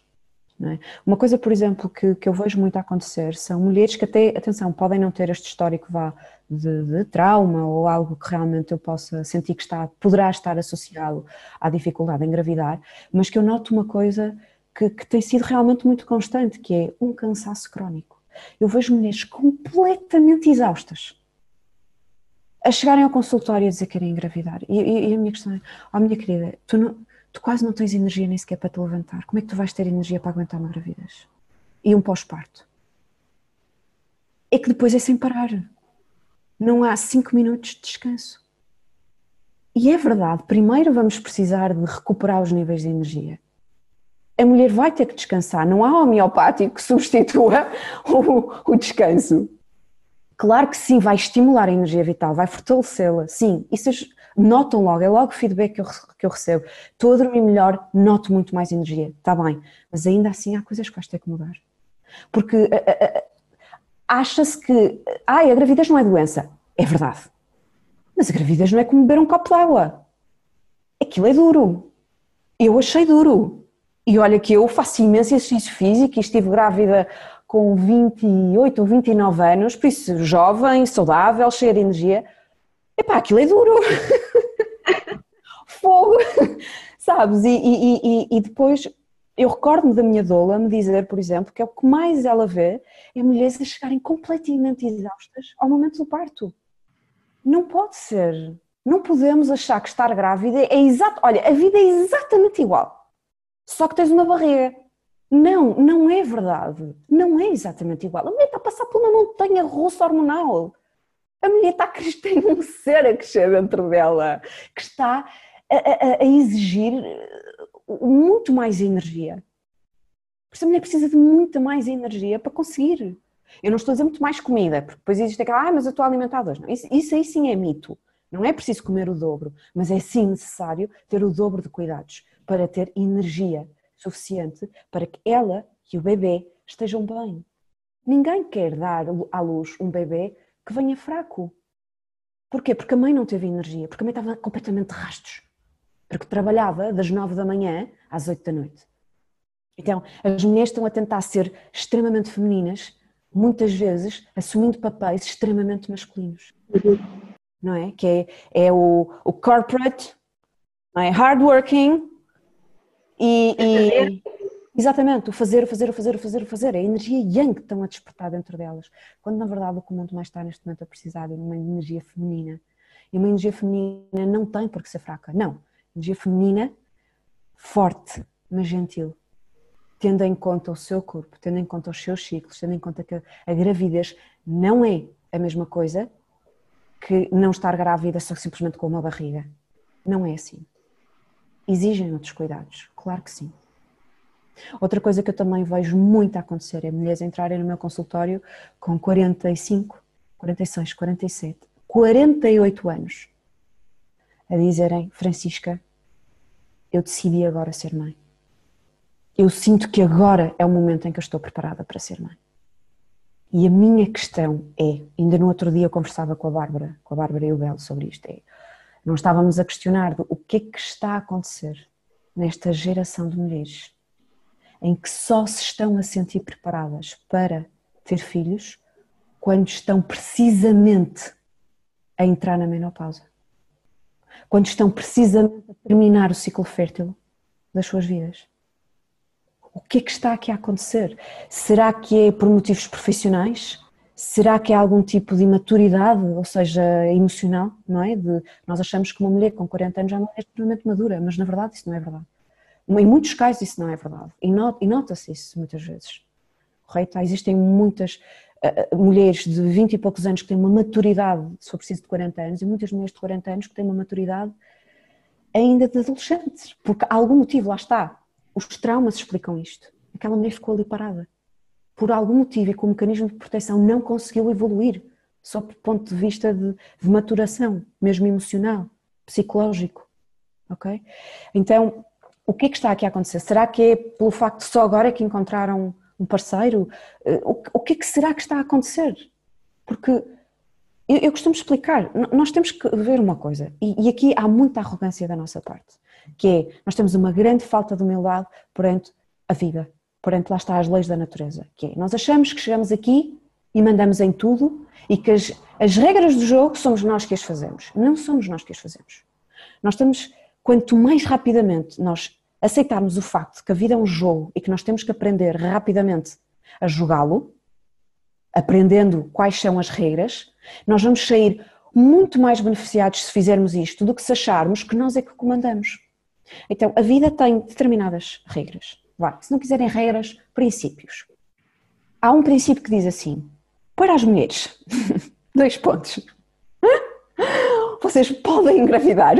É? Uma coisa, por exemplo, que, que eu vejo muito acontecer são mulheres que até, atenção, podem não ter este histórico vá de, de, trauma ou algo que realmente eu possa sentir que está, poderá estar associado à dificuldade em engravidar, mas que eu noto uma coisa que, que tem sido realmente muito constante, que é um cansaço crónico. Eu vejo mulheres completamente exaustas a chegarem ao consultório e a dizer que querem engravidar. E, e, e, a minha questão é, oh minha querida, tu, não, tu quase não tens energia nem sequer para te levantar. Como é que tu vais ter energia para aguentar uma gravidez? E um pós-parto? É que depois é sem parar. Não há cinco minutos de descanso. e é verdade, primeiro vamos precisar de recuperar os níveis de energia. A mulher vai ter que descansar, não há homeopático que substitua o, o descanso. Claro que sim, vai estimular a energia vital, vai fortalecê-la, sim. Isso notam logo, é logo o feedback que eu, que eu recebo. Estou a dormir melhor, noto muito mais energia, está bem. Mas ainda assim há coisas que vais ter que mudar. Porque acha-se que ai, a gravidez não é doença. É verdade. Mas a gravidez não é como beber um copo de água. Aquilo é duro. Eu achei duro. E olha que eu faço imenso exercício físico e estive grávida com 28 ou 29 anos, por isso jovem, saudável, cheia de energia. Epá, aquilo é duro. Fogo. Sabes? E, e, e, e depois eu recordo-me da minha doula me dizer, por exemplo, que é o que mais ela vê é mulheres a chegarem completamente exaustas ao momento do parto. Não pode ser. Não podemos achar que estar grávida é exato. Olha, a vida é exatamente igual. Só que tens uma barriga. Não, não é verdade. Não é exatamente igual. A mulher está a passar por uma montanha russa hormonal. A mulher está crescer, um ser a crescer dentro dela, que está a, a, a exigir muito mais energia. Por isso a mulher precisa de muita mais energia para conseguir. Eu não estou a dizer muito mais comida, porque depois existe aquela, ah, mas eu estou alimentada Não, isso, isso aí sim é mito. Não é preciso comer o dobro, mas é sim necessário ter o dobro de cuidados para ter energia suficiente para que ela e o bebê estejam bem. Ninguém quer dar à luz um bebê que venha fraco. Porquê? Porque a mãe não teve energia, porque a mãe estava completamente de rastos porque trabalhava das nove da manhã às oito da noite. Então, as mulheres estão a tentar ser extremamente femininas, muitas vezes assumindo papéis extremamente masculinos. Uhum. Não é? Que é, é o, o corporate, é? hardworking e, e exatamente, o fazer, o fazer, o fazer, o fazer, o fazer, a energia yang que estão a despertar dentro delas, quando na verdade o que o mundo mais está neste momento a precisar é uma energia feminina. E uma energia feminina não tem por que ser fraca, não energia feminina forte, mas gentil, tendo em conta o seu corpo, tendo em conta os seus ciclos, tendo em conta que a gravidez não é a mesma coisa que não estar grávida só simplesmente com uma barriga. Não é assim. Exigem outros cuidados, claro que sim. Outra coisa que eu também vejo muito acontecer é mulheres entrarem no meu consultório com 45, 46, 47, 48 anos a dizerem: Francisca, eu decidi agora ser mãe. Eu sinto que agora é o momento em que eu estou preparada para ser mãe. E a minha questão é, ainda no outro dia eu conversava com a Bárbara, com a Bárbara e o Belo sobre isto, é, não estávamos a questionar o que é que está a acontecer nesta geração de mulheres em que só se estão a sentir preparadas para ter filhos quando estão precisamente a entrar na menopausa quando estão precisamente a terminar o ciclo fértil das suas vidas. O que é que está aqui a acontecer? Será que é por motivos profissionais? Será que é algum tipo de imaturidade, ou seja, emocional, não é? De, nós achamos que uma mulher com 40 anos já é extremamente madura, mas na verdade isso não é verdade. Em muitos casos isso não é verdade. E, nota-se isso muitas vezes. Correto? Existem muitas mulheres de 20 e poucos anos que têm uma maturidade, se for preciso, de 40 anos, e muitas mulheres de 40 anos que têm uma maturidade ainda de adolescentes, porque há algum motivo, lá está, os traumas explicam isto. Aquela mulher ficou ali parada. Por algum motivo e com o mecanismo de proteção não conseguiu evoluir, só do ponto de vista de, de maturação, mesmo emocional, psicológico. Ok? Então, o que é que está aqui a acontecer? Será que é pelo facto de só agora que encontraram um parceiro? Eh, o, que é que será que está a acontecer? Porque eu, eu costumo explicar, nós temos que ver uma coisa, e, e, aqui há muita arrogância da nossa parte, que é, nós temos uma grande falta de humildade perante a vida, perante lá está as leis da natureza, que é, nós achamos que chegamos aqui e mandamos em tudo e que as, as regras do jogo somos nós que as fazemos. Não somos nós que as fazemos. Nós temos, quanto mais rapidamente nós aceitarmos o facto de que a vida é um jogo e que nós temos que aprender rapidamente a jogá-lo, aprendendo quais são as regras, nós vamos sair muito mais beneficiados se fizermos isto do que se acharmos que nós é que comandamos. Então, a vida tem determinadas regras. Vá, se não quiserem regras, princípios. Há um princípio que diz assim: para as mulheres, dois pontos. Vocês podem engravidar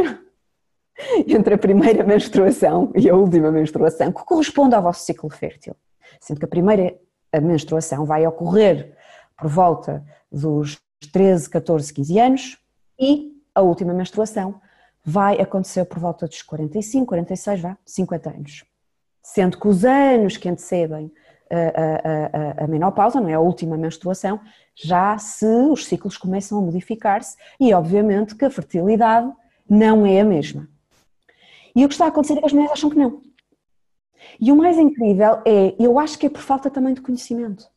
entre a primeira menstruação e a última menstruação, que corresponde ao vosso ciclo fértil. Sendo que a primeira menstruação vai ocorrer por volta dos 13, 14, 15 anos e a última menstruação vai acontecer por volta dos 45, 46, vá, 50 anos. Sendo que os anos que antecedem a, a, a, menopausa, não é a última menstruação, já se os ciclos começam a modificar-se e obviamente que a fertilidade não é a mesma. E o que está a acontecer é que as mulheres acham que não. E o mais incrível é, eu acho que é por falta também de conhecimento.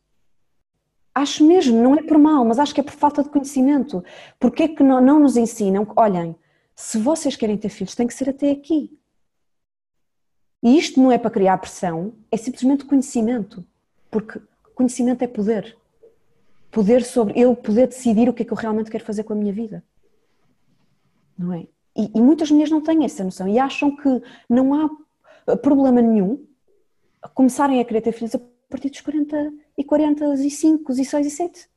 Acho mesmo, não é por mal, mas acho que é por falta de conhecimento. Porque é que não, não nos ensinam que, olhem, se vocês querem ter filhos, tem que ser até aqui. E isto não é para criar pressão, é simplesmente conhecimento. Porque conhecimento é poder. Poder sobre eu poder decidir o que é que eu realmente quero fazer com a minha vida. Não é? E, e muitas mulheres não têm essa noção e acham que não há problema nenhum começarem a querer ter filhos a partir dos 40 e 45 e 6 e 7.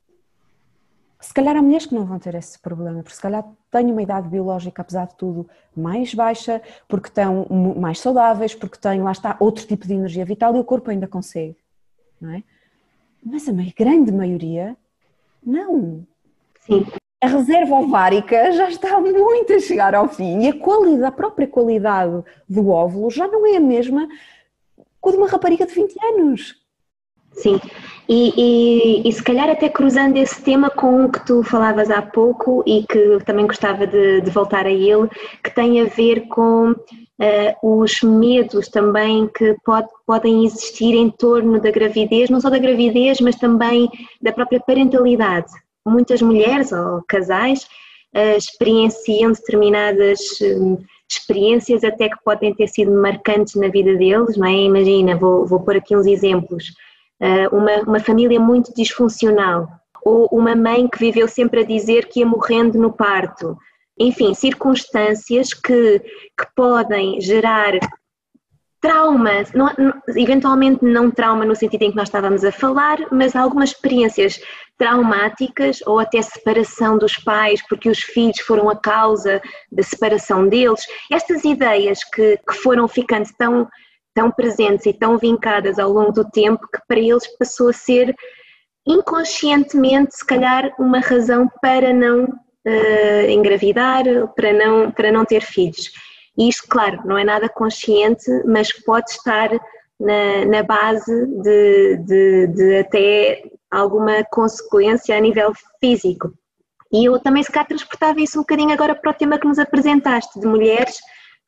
Se calhar há mulheres que não vão ter esse problema, porque se calhar têm uma idade biológica, apesar de tudo, mais baixa, porque estão mais saudáveis, porque têm, lá está, outro tipo de energia vital e o corpo ainda consegue, não é? Mas a grande maioria, não.
Sim.
A reserva ovárica já está muito a chegar ao fim e a qualidade, a própria qualidade do óvulo já não é a mesma com a de uma rapariga de 20 anos.
Sim, e, e, e, se calhar até cruzando esse tema com o que tu falavas há pouco e que também gostava de, de voltar a ele, que tem a ver com uh, os medos também que pode, podem existir em torno da gravidez, não só da gravidez, mas também da própria parentalidade. Muitas mulheres ou casais uh, experienciam determinadas uh, experiências até que podem ter sido marcantes na vida deles, não é? Imagina, vou, vou pôr aqui uns exemplos eh, uma, uma família muito disfuncional, ou uma mãe que viveu sempre a dizer que ia morrendo no parto. Enfim, circunstâncias que, que podem gerar trauma, não, eventualmente não trauma no sentido em que nós estávamos a falar, mas algumas experiências traumáticas ou até separação dos pais porque os filhos foram a causa da separação deles. Estas ideias que, que foram ficando tão tão presentes e tão vincadas ao longo do tempo que para eles passou a ser inconscientemente, se calhar, uma razão para não uh, engravidar, para não, para não ter filhos. E isto, claro, não é nada consciente, mas pode estar na, na base de, de, de até alguma consequência a nível físico. E eu também se calhar transportava isso um bocadinho agora para o tema que nos apresentaste, de mulheres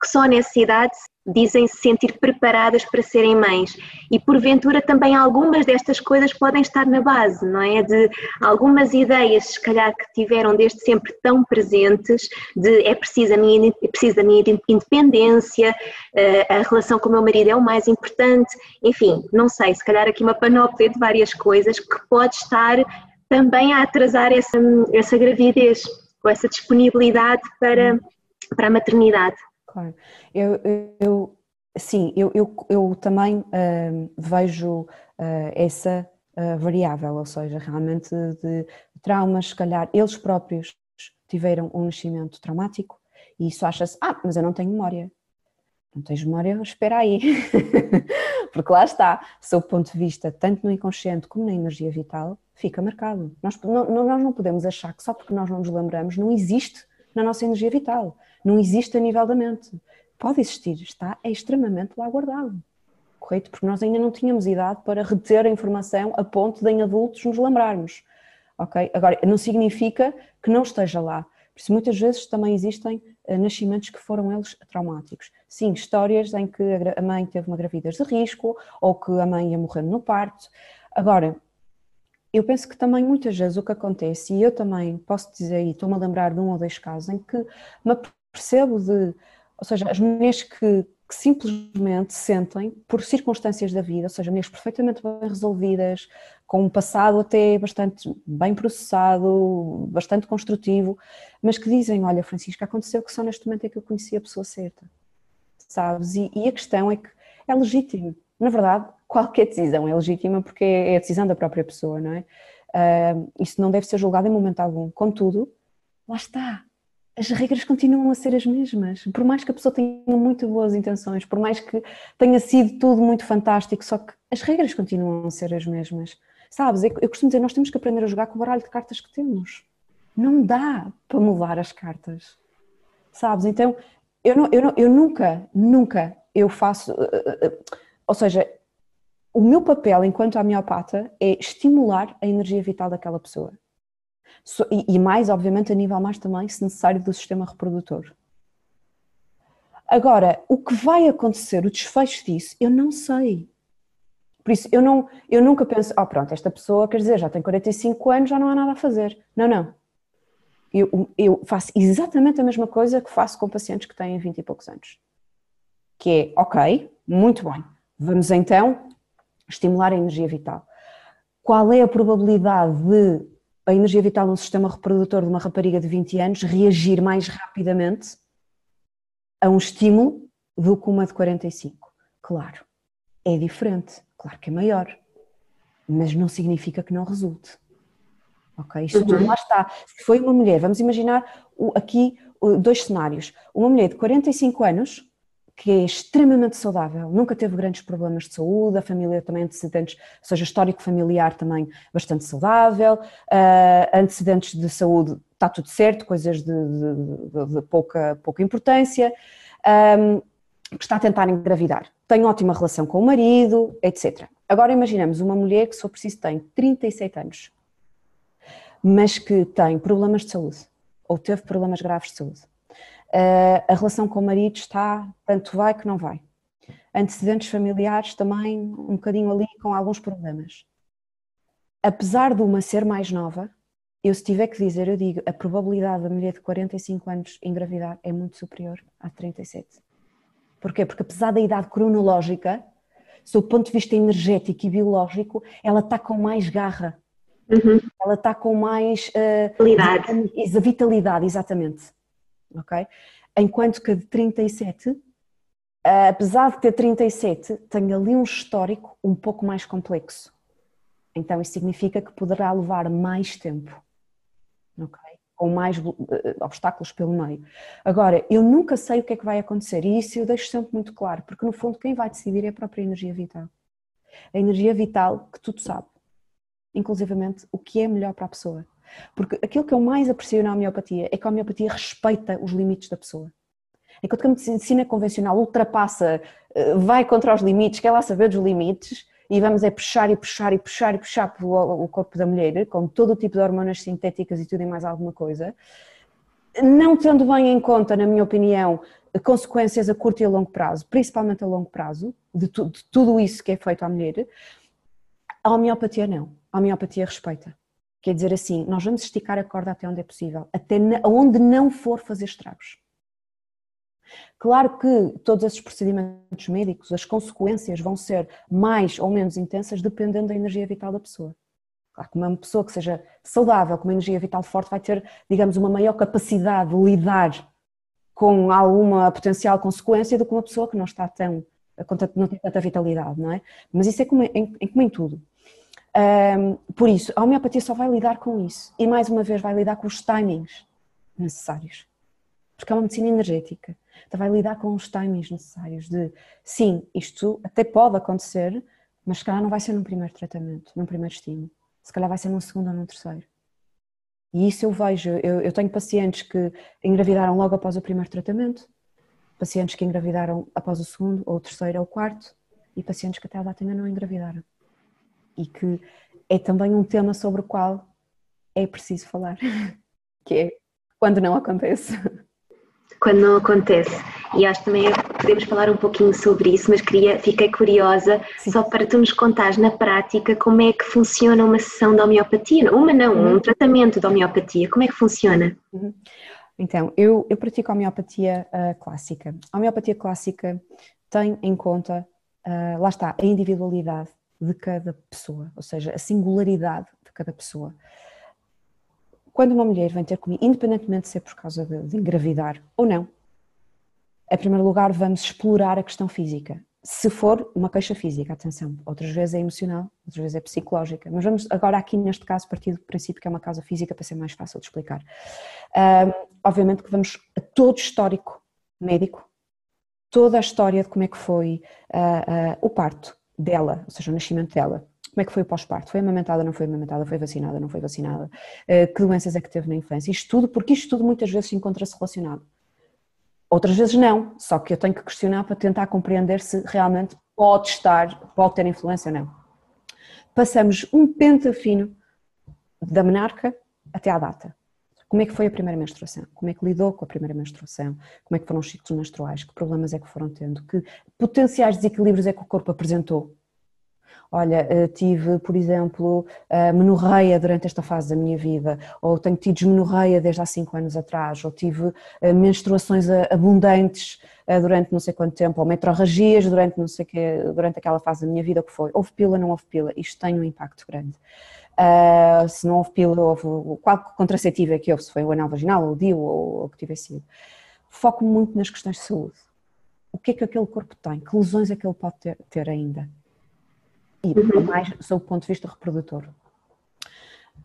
que só nessa idade dizem se sentir preparadas para serem mães e porventura também algumas destas coisas podem estar na base, não é? De algumas ideias, se calhar que tiveram desde sempre tão presentes, de é preciso a minha, é preciso a minha independência, eh, a relação com o meu marido é o mais importante, enfim, não sei, se calhar aqui uma panóplia de várias coisas que pode estar também a atrasar essa, essa gravidez, ou essa disponibilidade para, para a maternidade.
Claro. Eu, eu sim, eu, eu, eu também uh, vejo uh, essa uh, variável, ou seja, realmente de traumas, se calhar eles próprios tiveram um nascimento traumático e isso acha-se, ah, mas eu não tenho memória. Não tens memória? Espera aí. Porque lá está, seu ponto de vista, tanto no inconsciente como na energia vital, fica marcado. Nós não, nós não podemos achar que só porque nós não nos lembramos não existe na nossa energia vital não existe a nível da mente. Pode existir, está, é extremamente lá guardado. Correto? Porque nós ainda não tínhamos idade para reter a informação a ponto de em adultos nos lembrarmos. Ok? Agora, não significa que não esteja lá. Por isso, muitas vezes também existem uh, nascimentos que foram eles traumáticos. Sim, histórias em que a mãe teve uma gravidez de risco ou que a mãe ia morrer no parto. Agora, eu penso que também muitas vezes o que acontece, e eu também posso dizer, e estou-me a lembrar de um ou dois casos em que me percebo de, ou seja, as mulheres que, que simplesmente sentem por circunstâncias da vida, ou seja, mulheres perfeitamente bem resolvidas, com um passado até bastante bem processado, bastante construtivo, mas que dizem, olha Francisca, aconteceu que só neste momento é que eu conheci a pessoa certa, sabes? E, e a questão é que é legítimo, na verdade, qualquer decisão é legítima porque é a decisão da própria pessoa, não é? Uh, isso não deve ser julgado em momento algum. Contudo, lá está, as regras continuam a ser as mesmas. Por mais que a pessoa tenha muito boas intenções, por mais que tenha sido tudo muito fantástico, só que as regras continuam a ser as mesmas. Sabes, eu costumo dizer, nós temos que aprender a jogar com o baralho de cartas que temos. Não dá para mudar as cartas. Sabes? Então, eu, não, eu, não, eu nunca, nunca eu faço. Eh, eh, eh, ou seja, o meu papel enquanto homeopata é estimular a energia vital daquela pessoa. E mais, obviamente, a nível mais também, se necessário, do sistema reprodutor. Agora, o que vai acontecer, o desfecho disso, eu não sei. Por isso, eu, não, eu nunca penso, oh pronto, esta pessoa, quer dizer, já tem 45 anos, já não há nada a fazer. Não, não. Eu, eu faço exatamente a mesma coisa que faço com pacientes que têm 20 e poucos anos. Que é, ok, muito bem, vamos então estimular a energia vital. Qual é a probabilidade de a energia vital num sistema reprodutor de uma rapariga de 20 anos reagir mais rapidamente a um estímulo do que uma de 45? Claro, é diferente, claro que é maior, mas não significa que não resulte. Ok? Isto uhum. lá está. Se foi uma mulher, vamos imaginar aqui dois cenários. Uma mulher de 45 anos que é extremamente saudável, nunca teve grandes problemas de saúde, a família também antecedentes, ou seja, histórico familiar também bastante saudável, uh, antecedentes de saúde está tudo certo, coisas de, de, de pouca, pouca importância, um, que está a tentar engravidar, tem ótima relação com o marido, etc. Agora imaginemos uma mulher que, se for preciso, tem 37 anos, mas que tem problemas de saúde, ou teve problemas graves de saúde Uh, a relação com o marido está, tanto vai que não vai. Antecedentes familiares também, um bocadinho ali com alguns problemas. Apesar de uma ser mais nova, eu se tiver que dizer, eu digo, a probabilidade da mulher de 45 anos engravidar é muito superior à 37. Porquê? Porque apesar da idade cronológica, do ponto de vista energético e biológico, ela está com mais garra. Uhum. Ela está com mais uh, vitalidade. vitalidade, exatamente ok? Enquanto que de 37, apesar de ter 37, tem ali um histórico um pouco mais complexo. Então isso significa que poderá levar mais tempo, ok? Com mais eh, obstáculos pelo meio. Agora, eu nunca sei o que é que vai acontecer e isso eu deixo sempre muito claro, porque no fundo quem vai decidir é a própria energia vital. A energia vital que tudo sabe, inclusivamente o que é melhor para a pessoa. Porque aquilo que eu mais aprecio na homeopatia é que a homeopatia respeita os limites da pessoa. Enquanto que a medicina convencional ultrapassa, eh, vai contra os limites, quer lá saber dos limites, e vamos é puxar e puxar e puxar e puxar o corpo da mulher, com todo o tipo de hormonas sintéticas e tudo e mais alguma coisa, não tendo bem em conta, na minha opinião, consequências a curto e a longo prazo, principalmente a longo prazo, de, tu, de tudo isso que é feito à mulher, a homeopatia não. A homeopatia respeita. Quer dizer assim, nós vamos esticar a corda até onde é possível, até onde não for fazer estragos. Claro que todos esses procedimentos médicos, as consequências vão ser mais ou menos intensas dependendo da energia vital da pessoa. Claro que uma pessoa que seja saudável, com uma energia vital forte, vai ter, digamos, uma maior capacidade de lidar com alguma potencial consequência do que uma pessoa que não está tão, não tem tanta vitalidade, não é? Mas isso é como em, como em tudo. Um, por isso, a homeopatia só vai lidar com isso. E, mais uma vez, vai lidar com os timings necessários, porque é uma medicina energética. Então, vai lidar com os timings necessários de, sim, isto até pode acontecer, mas se calhar não vai ser num primeiro tratamento, num primeiro estímulo, se calhar vai ser num segundo ou num terceiro. E isso eu vejo, eu, eu tenho pacientes que engravidaram logo após o primeiro tratamento, pacientes que engravidaram após o segundo, ou o terceiro ou o quarto, e pacientes que até lá ainda não engravidaram e que é também um tema sobre o qual é preciso falar, que é quando não acontece.
Quando não acontece. E acho também podemos falar um pouquinho sobre isso, mas queria, fiquei curiosa Sim. só para tu nos contares na prática como é que funciona uma sessão de homeopatia. Uma não, uhum. um tratamento de homeopatia. Como é que funciona? Uhum.
Então, eu, eu pratico a homeopatia uh, clássica. A homeopatia clássica tem em conta, uh, lá está, a individualidade de cada pessoa, ou seja, a singularidade de cada pessoa. Quando uma mulher vem ter comigo, independentemente de ser por causa de, de engravidar ou não, em primeiro lugar vamos explorar a questão física. se for uma queixa física, atenção, outras vezes é emocional, outras vezes é psicológica, mas vamos agora aqui neste caso partir do princípio que é uma causa física para ser mais fácil de explicar. obviamente que vamos a todo histórico médico, toda a história de como é que foi uh, uh, o parto dela, ou seja, o nascimento dela, como é que foi o pós-parto, foi amamentada, não foi amamentada, foi vacinada, não foi vacinada, uh, que doenças é que teve na infância, isto tudo, porque isto tudo muitas vezes se encontra-se relacionado. Outras vezes não, só que eu tenho que questionar para tentar compreender se realmente pode estar, pode ter influência ou não. Passamos um penta fino da menarca até à data. Como é que foi a primeira menstruação? Como é que lidou com a primeira menstruação? Como é que foram os ciclos menstruais? Que problemas é que foram tendo? Que potenciais desequilíbrios é que o corpo apresentou olha, eh, tive, por exemplo, menorreia durante esta fase da minha vida, ou tenho tido menorreia desde há 5 anos atrás, ou tive eh, menstruações abundantes eh, durante não sei quanto tempo, ou metrorragias durante não sei que, durante aquela fase da minha vida, o que foi? Houve pila, não houve pila? Isto tem um impacto grande. Uh, se não houve pila, houve qual contraceptivo é que houve, se foi o anel vaginal, ou o DIU, ou o que tivesse sido. Foco muito nas questões de saúde. O que é que aquele corpo tem? Que lesões é que ele pode ter, ter ainda? e uhum. mais sob o ponto de vista reprodutor.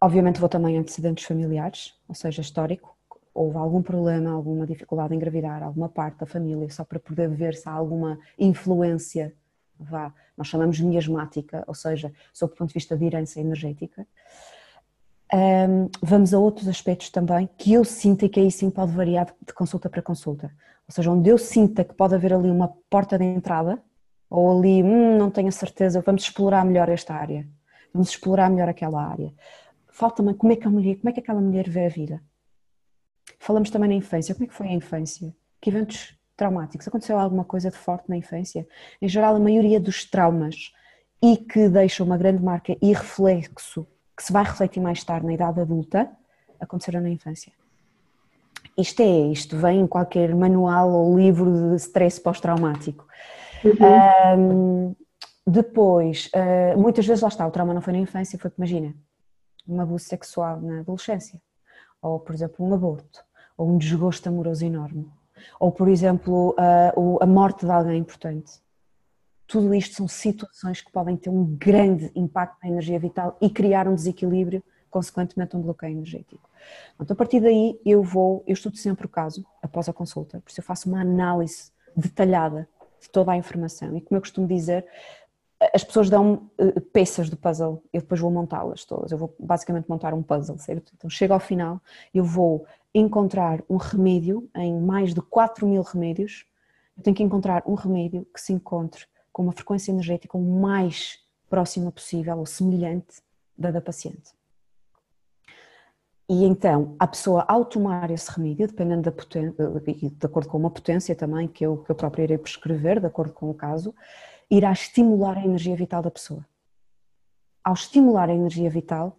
Obviamente vou também antecedentes familiares, ou seja, histórico, houve algum problema, alguma dificuldade em engravidar, alguma parte da família, só para poder ver se há alguma influência, vá, nós chamamos miasmática, ou seja, sob o ponto de vista de herança energética. Um, vamos a outros aspectos também que eu sinto e que aí sim pode variar de consulta para consulta. Ou seja, onde eu sinta que pode haver ali uma porta de entrada, ou ali, hum, não tenho certeza, vamos explorar melhor esta área, vamos explorar melhor aquela área. Falta-me como é que a mulher, como é que aquela mulher vê a vida. Falamos também na infância, como é que foi a infância? Que eventos traumáticos? Aconteceu alguma coisa de forte na infância? Em geral, a maioria dos traumas e que deixam uma grande marca e reflexo que se vai refletir mais tarde na idade adulta, aconteceram na infância. Isto é, isto vem em qualquer manual ou livro de stress pós-traumático. Uhum. Um, depois, uh, muitas vezes lá está, o trauma não foi na infância, foi imagina, um abuso sexual na adolescência, ou por exemplo um aborto, ou um desgosto amoroso enorme, ou por exemplo uh, a morte de alguém importante. Tudo isto são situações que podem ter um grande impacto na energia vital e criar um desequilíbrio, consequentemente um bloqueio energético. Então, a partir daí eu vou, eu estudo sempre o caso após a consulta, por isso eu faço uma análise detalhada de toda a informação. E como eu costumo dizer, as pessoas dão uh, peças do puzzle, eu depois vou montá-las todas. Eu vou basicamente montar um puzzle, certo? Então chego ao final, eu vou encontrar um remédio em mais de 4 mil remédios. Eu tenho que encontrar um remédio que se encontre com uma frequência energética o mais próxima possível ou semelhante da da paciente. E então, a pessoa ao tomar esse remédio, dependendo da potência, de acordo com uma potência também que eu, que eu própria irei prescrever, de acordo com o caso, irá estimular a energia vital da pessoa. Ao estimular a energia vital,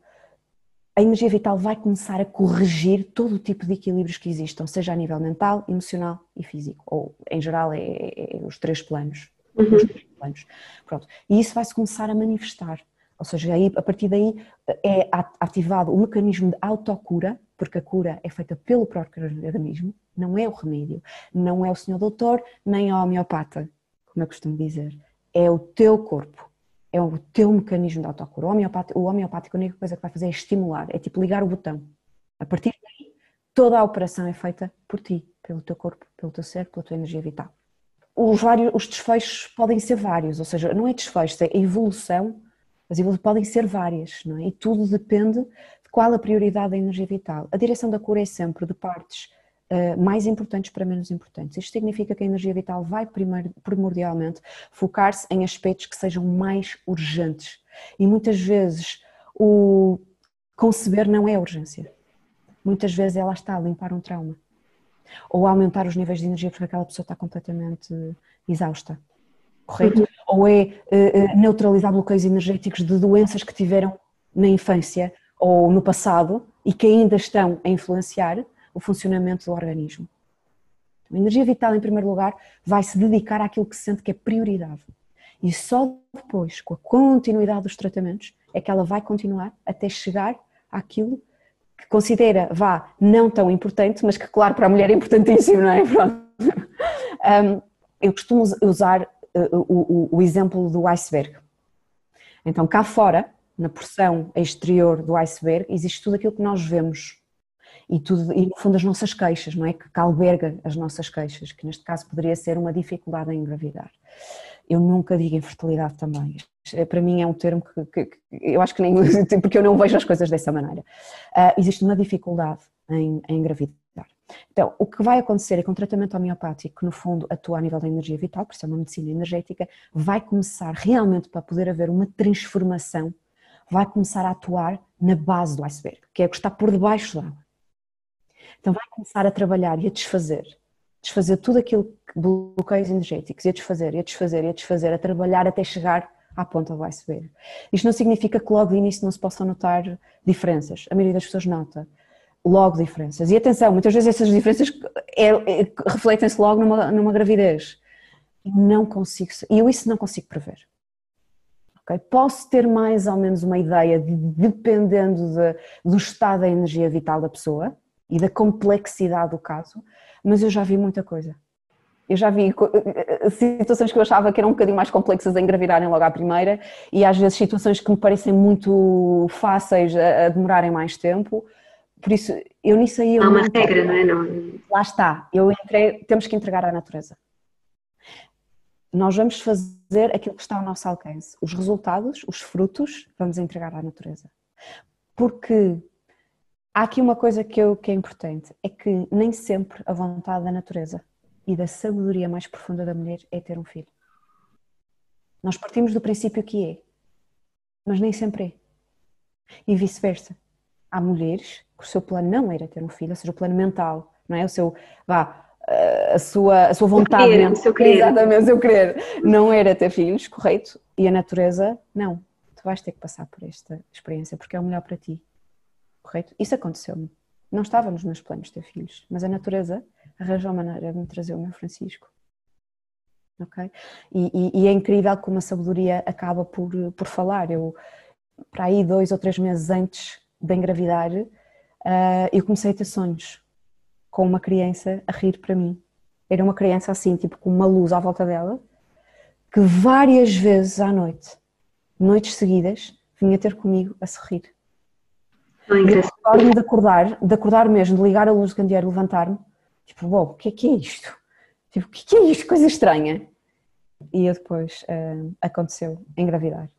a energia vital vai começar a corrigir todo o tipo de equilíbrios que existam, seja a nível mental, emocional e físico, ou em geral é, é, é os três planos. Uhum. Os três planos. Pronto. E isso vai-se começar a manifestar ou seja, aí, a partir daí é ativado o mecanismo de autocura, porque a cura é feita pelo próprio organismo, não é o remédio, não é o senhor doutor, nem a homeopata, como eu costumo dizer. É o teu corpo, é o teu mecanismo de autocura. O homeopático, o homeopático a única coisa que vai fazer é estimular, é tipo ligar o botão. A partir daí, toda a operação é feita por ti, pelo teu corpo, pelo teu ser, pela tua energia vital. Os, vários, os desfechos podem ser vários, ou seja, não é desfecho, é evolução as podem ser várias, não é? E tudo depende de qual a prioridade da energia vital. A direção da cura é sempre de partes uh, mais importantes para menos importantes. Isto significa que a energia vital vai primordialmente focar-se em aspectos que sejam mais urgentes. E muitas vezes o conceber não é urgência. Muitas vezes ela está a limpar um trauma. Ou a aumentar os níveis de energia porque aquela pessoa está completamente exausta correto? Uhum. Ou é uh, neutralizar bloqueios energéticos de doenças que tiveram na infância ou no passado e que ainda estão a influenciar o funcionamento do organismo. Então, a energia vital, em primeiro lugar, vai se dedicar àquilo que se sente que é prioridade. E só depois, com a continuidade dos tratamentos, é que ela vai continuar até chegar àquilo que considera, vá, não tão importante, mas que, claro, para a mulher é importantíssimo, não é? Um, eu costumo usar uh, o, o exemplo do iceberg. Então, cá fora, na porção exterior do iceberg, existe tudo aquilo que nós vemos e, tudo, e no fundo as nossas queixas, não é? Que alberga as nossas queixas, que neste caso poderia ser uma dificuldade em engravidar. Eu nunca digo infertilidade também. É, para mim é um termo que, que, que, eu acho que nem. porque eu não vejo as coisas dessa maneira. Uh, existe uma dificuldade em, em engravidar. Então, o que vai acontecer é que um tratamento homeopático, que no fundo atua a nível da energia vital, por isso é uma medicina energética, vai começar realmente para poder haver uma transformação, vai começar a atuar na base do iceberg, que é o que está por debaixo da água. Então vai começar a trabalhar e a desfazer, desfazer tudo aquilo que bloqueios energéticos, e a desfazer, e a desfazer, e a desfazer, a trabalhar até chegar à ponta do iceberg. Isto não significa que logo de início não se possam notar diferenças. A maioria das pessoas nota logo diferenças. E atenção, muitas vezes essas diferenças é, é, refletem-se logo numa, numa gravidez. Não consigo, e eu isso não consigo prever. Posso ter mais ou menos uma ideia, de, dependendo de, do estado da energia vital da pessoa, e da complexidade do caso, mas eu já vi muita coisa. Eu já vi eh, situações que eu achava que eram um bocadinho mais complexas a engravidarem logo à primeira e às vezes situações que me parecem muito fáceis a, a demorarem mais tempo. Por isso, eu nisso aí...
Há uma regra, não é? Não.
Lá está, eu entrei, temos que entregar à natureza. Nós vamos fazer aquilo que está ao nosso alcance. Os resultados, os frutos, vamos entregar à natureza. Porque Há aqui uma coisa que, eu, que é importante, é que nem sempre a vontade da natureza e da sabedoria mais profunda da mulher é ter um filho. Nós partimos do princípio que é, mas nem sempre é. E vice-versa. Há mulheres que o seu plano não era ter um filho, ou seja, o plano mental, não é? O seu, vá, a sua, a sua vontade.
Querer, o seu querer.
Exatamente, o seu querer. Não era ter filhos, correto? E a natureza, não. Tu vais ter que passar por esta experiência porque é o melhor para ti correto? Isso aconteceu-me. Não estava nos meus planos ter filhos, mas a natureza arranjou a maneira de me trazer o meu Francisco. Ok? E, e, e, é incrível como a sabedoria acaba por, por falar. Eu, para aí, dois ou três meses antes de engravidar, uh, eu comecei a ter sonhos com uma criança a rir para mim. Era uma criança assim, tipo com uma luz à volta dela, que várias vezes à noite, noites seguidas, vinha ter comigo a sorrir. E de acordar, de acordar mesmo, de ligar a luz do candeeiro, levantar-me, tipo, bom, o que é que é isto? Tipo, o que é que é isto? Coisa estranha. E eu depois uh, aconteceu engravidar.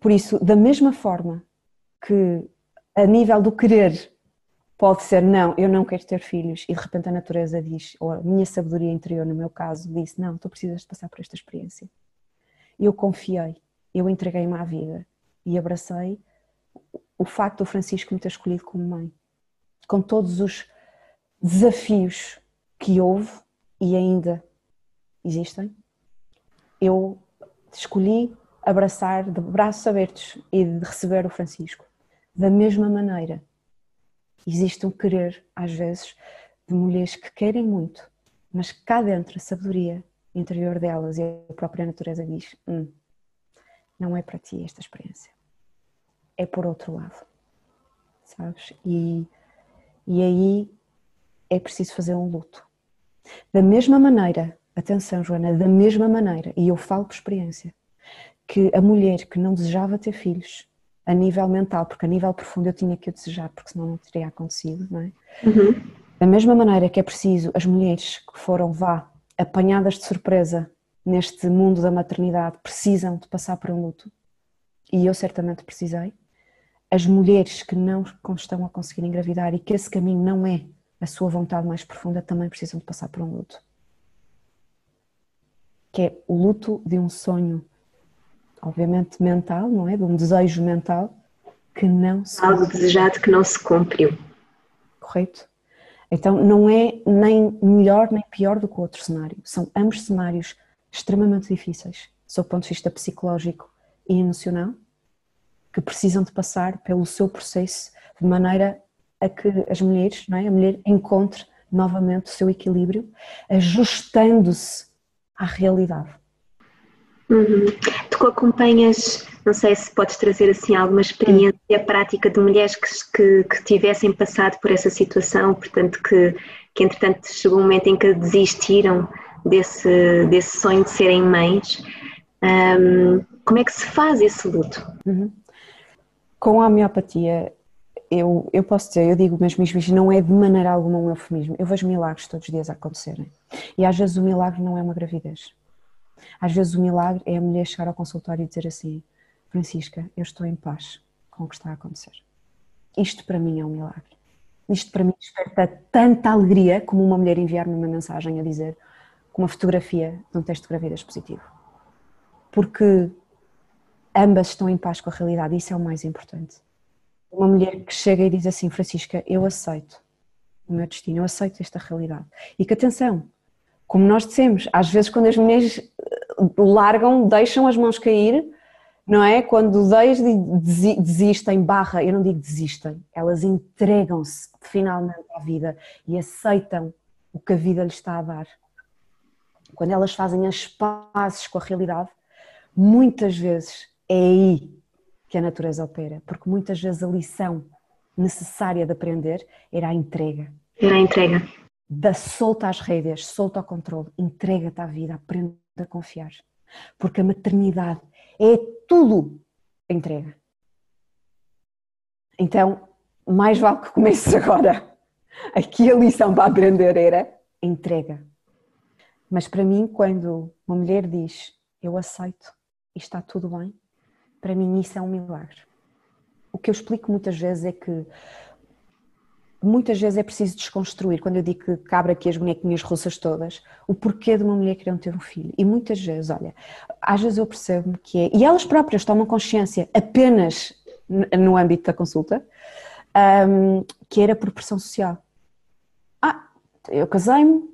Por isso, da mesma forma que a nível do querer pode ser não, eu não quero ter filhos e de repente a natureza diz, ou a minha sabedoria interior no meu caso disse, não, tu precisas de passar por esta experiência. Eu confiei, eu entreguei-me à vida e abracei o facto do Francisco me ter escolhido como mãe, com todos os desafios que houve e ainda existem, eu escolhi abraçar de braços abertos e de receber o Francisco. Da mesma maneira, existe um querer, às vezes, de mulheres que querem muito, mas cá dentro a sabedoria interior delas e a própria natureza diz: hum, não é para ti esta experiência é por outro lado, sabes? E, e aí é preciso fazer um luto. Da mesma maneira, atenção Joana, da mesma maneira, e eu falo por experiência, que a mulher que não desejava ter filhos, a nível mental, porque a nível profundo eu tinha que o desejar, porque senão não teria acontecido, não é? Uhum. Da mesma maneira que é preciso as mulheres que foram, vá, apanhadas de surpresa neste mundo da maternidade, precisam de passar por um luto, e eu certamente precisei, as mulheres que não estão a conseguir engravidar e que esse caminho não é a sua vontade mais profunda também precisam de passar por um luto. Que é o luto de um sonho, obviamente mental, não é? De um desejo mental que não
se Algo cumpriu. desejado que não se cumpriu.
Correto? Então não é nem melhor nem pior do que o outro cenário. São ambos cenários extremamente difíceis, sob o ponto de vista psicológico e emocional, que precisam de passar pelo seu processo de maneira a que as mulheres, não é? a mulher encontre novamente o seu equilíbrio, ajustando-se à realidade.
Uhum. Tu acompanhas, não sei se podes trazer assim alguma experiência uhum. prática de mulheres que, que, que, tivessem passado por essa situação, portanto que, que entretanto chegou um momento em que desistiram desse, desse sonho de serem mães. Um, como é que se faz esse luto?
Uhum. Com a homeopatia, eu, eu posso dizer, eu digo mesmo isto, não é de maneira alguma um eufemismo. Eu vejo milagres todos os dias a acontecerem. E às vezes o milagre não é uma gravidez. Às vezes o milagre é a mulher chegar ao consultório e dizer assim: Francisca, eu estou em paz com o que está a acontecer. Isto para mim é um milagre. Isto para mim desperta tanta alegria como uma mulher enviar-me uma mensagem a dizer com uma fotografia de um teste de gravidez positivo. Porque ambas estão em paz com a realidade, isso é o mais importante. Uma mulher que chega e diz assim: Francisca, eu aceito o meu destino, eu aceito esta realidade. E que atenção, como nós dissemos, às vezes quando as mulheres eh, largam, deixam as mãos cair, não é? Quando desistem, barra, eu não digo desistem, elas entregam-se finalmente à vida e aceitam o que a vida lhes está a dar. Quando elas fazem as pazes com a realidade, muitas vezes é aí que a natureza opera, porque muitas vezes a lição necessária de aprender era a entrega.
Era a entrega.
Da solta às rédeas, solta ao controle, entrega-te à vida, aprende a confiar. Porque a maternidade é tudo entrega. Então, mais vale que comeces agora. Aqui a lição para aprender era entrega. Mas para mim, quando uma mulher diz eu aceito e está tudo bem, para mim isso é um milagre. O que eu explico muitas vezes é que muitas vezes é preciso desconstruir, quando eu digo que cabra aqui as bonequinhas russas todas, o porquê de uma mulher querer ter um filho. E muitas vezes, olha, às vezes eu percebo que é, e elas próprias tomam consciência apenas no âmbito da consulta, um, que era por pressão social. Ah, eu casei-me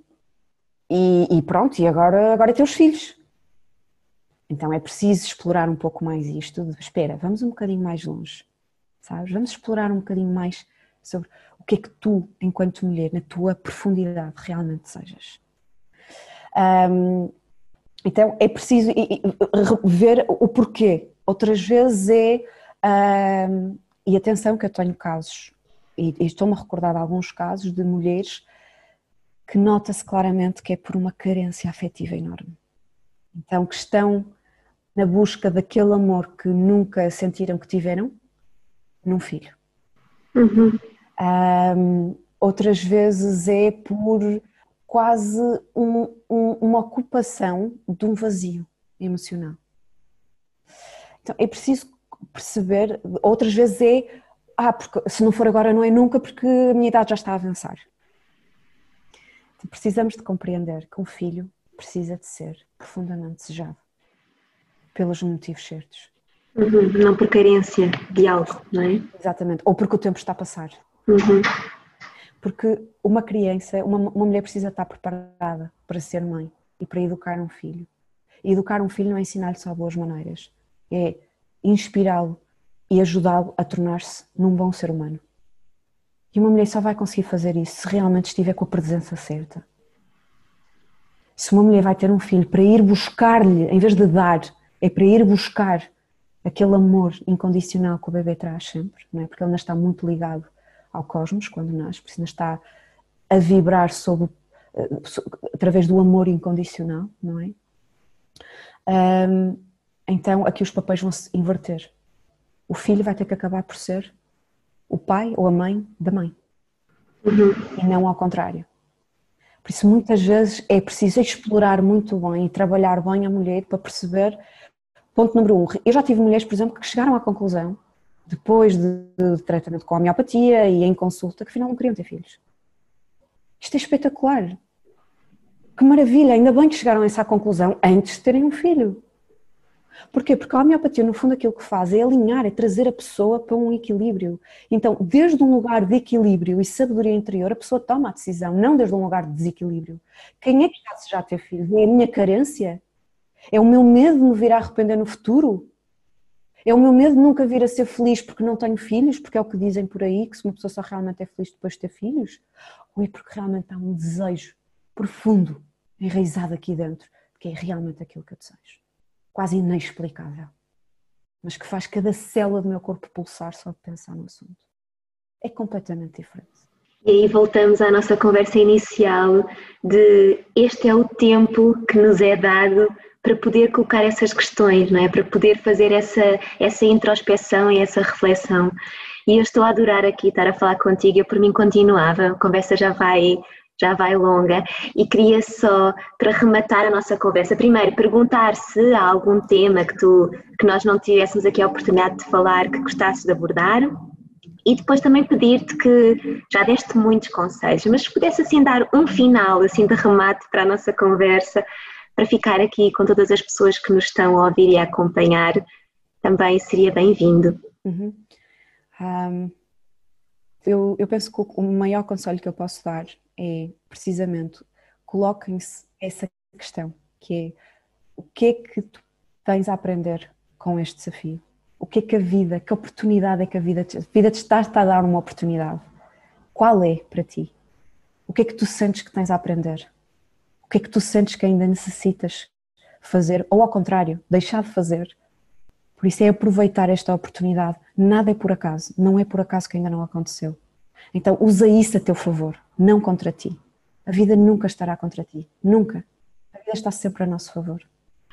e, e, pronto, e agora, agora é teus filhos. Então é preciso explorar um pouco mais isto. De, espera, vamos um bocadinho mais longe, sabes? Vamos explorar um bocadinho mais sobre o que é que tu, enquanto mulher, na tua profundidade, realmente desejas. Um, então é preciso ver o porquê. Outras vezes é. Um, e atenção, que eu tenho casos, e estou-me a recordar de alguns casos de mulheres que nota-se claramente que é por uma carência afetiva enorme. Então, que estão na busca daquele amor que nunca sentiram que tiveram num filho. Uhum. Um, outras vezes é por quase um, um, uma ocupação de um vazio emocional. Então é preciso perceber, outras vezes é, ah, porque se não for agora não é nunca porque a minha idade já está a avançar. Então, precisamos de compreender que um filho precisa de ser profundamente desejado pelos motivos certos.
Uhum, não por carência de algo, não é?
Exatamente, ou porque o tempo está a passar. Uhum. Porque uma criança, uma, uma mulher precisa estar preparada para ser mãe e para educar um filho. E educar um filho não é ensinar-lhe só boas maneiras, é inspirá-lo e ajudá-lo a tornar-se num bom ser humano. E uma mulher só vai conseguir fazer isso se realmente estiver com a presença certa. Se uma mulher vai ter um filho para ir buscar-lhe, em vez de dar, é para ir buscar aquele amor incondicional que o bebê traz sempre, não é? porque ele ainda está muito ligado ao cosmos quando nasce, porque ainda está a vibrar eh, através do amor incondicional, não é? Então aqui os papéis vão se inverter. O filho vai ter que acabar por ser o pai ou a mãe da mãe. Uhum. E não ao contrário. Por isso, muitas vezes é preciso explorar muito bem e trabalhar bem a mulher para perceber. Ponto número um. Eu já tive mulheres, por exemplo, que chegaram à conclusão depois de, de tratamento com homeopatia e em consulta, que afinal não queriam ter filhos. Isto é espetacular. Que maravilha, ainda bem que chegaram a essa conclusão antes de terem um filho. Porquê? Porque a homeopatia, no fundo, aquilo que faz é alinhar, é trazer a pessoa para um equilíbrio. Então, desde um lugar de equilíbrio e sabedoria interior, a pessoa toma a decisão, não desde um lugar de desequilíbrio. Quem é que já ter filhos? É a minha carência? É o meu medo de me vir a arrepender no futuro? É o meu medo de nunca vir a ser feliz porque não tenho filhos, porque é o que dizem por aí, que se uma pessoa só realmente é feliz depois de ter filhos? Ou é porque realmente há um desejo profundo, enraizado aqui dentro, que é realmente aquilo que eu desejo? Quase inexplicável, mas que faz cada célula do meu corpo pulsar só de pensar no assunto. É completamente diferente.
E aí voltamos à nossa conversa inicial de este é o tempo que nos é dado para poder colocar essas questões, não é? Para poder fazer essa, essa introspeção e essa reflexão. E eu estou a adorar aqui estar a falar contigo, eu por mim continuava, a conversa já vai já vai longa e queria só para rematar a nossa conversa primeiro perguntar se há algum tema que tu que nós não tivéssemos aqui a oportunidade de falar que gostasses de abordar e depois também pedir-te que já deste muitos conselhos, mas se pudesse assim dar um final assim de remate para a nossa conversa, para ficar aqui com todas as pessoas que nos estão a ouvir e a acompanhar, também seria bem-vindo.
Uhum. Um, eu, eu penso que o maior conselho que eu posso dar é precisamente coloquem-se essa questão, que é o que é que tu tens a aprender com este desafio? o que é que a vida, que oportunidade é que a vida te, a vida te está, está a dar uma oportunidade? Qual é para ti? O que é que tu sentes que tens a aprender? O que é que tu sentes que ainda necessitas fazer? Ou ao contrário, deixar de fazer? Por isso é aproveitar esta oportunidade. Nada é por acaso. Não é por acaso que ainda não aconteceu. Então usa isso a teu favor, não contra ti. A vida nunca estará contra ti. Nunca. A vida está sempre a nosso favor.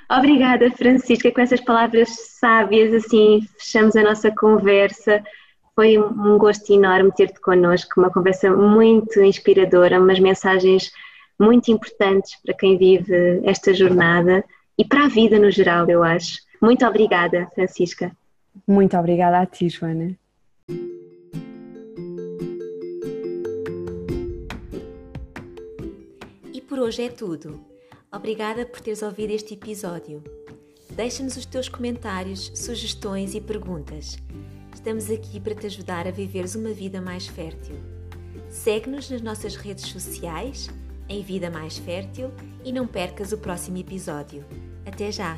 Obrigada, Francisca, com essas palavras sábias, assim, fechamos a nossa conversa. Foi um gosto enorme ter-te connosco, uma conversa muito inspiradora, umas mensagens muito importantes para quem vive esta jornada e para a vida no geral, eu acho. Muito obrigada, Francisca.
Muito obrigada a ti, Joana.
E por hoje é tudo. Obrigada por teres ouvido este episódio. Deixa-nos os teus comentários, sugestões e perguntas. Estamos aqui para te ajudar a viveres uma vida mais fértil. Segue-nos nas nossas redes sociais, em Vida Mais Fértil, e não percas o próximo episódio. Até já!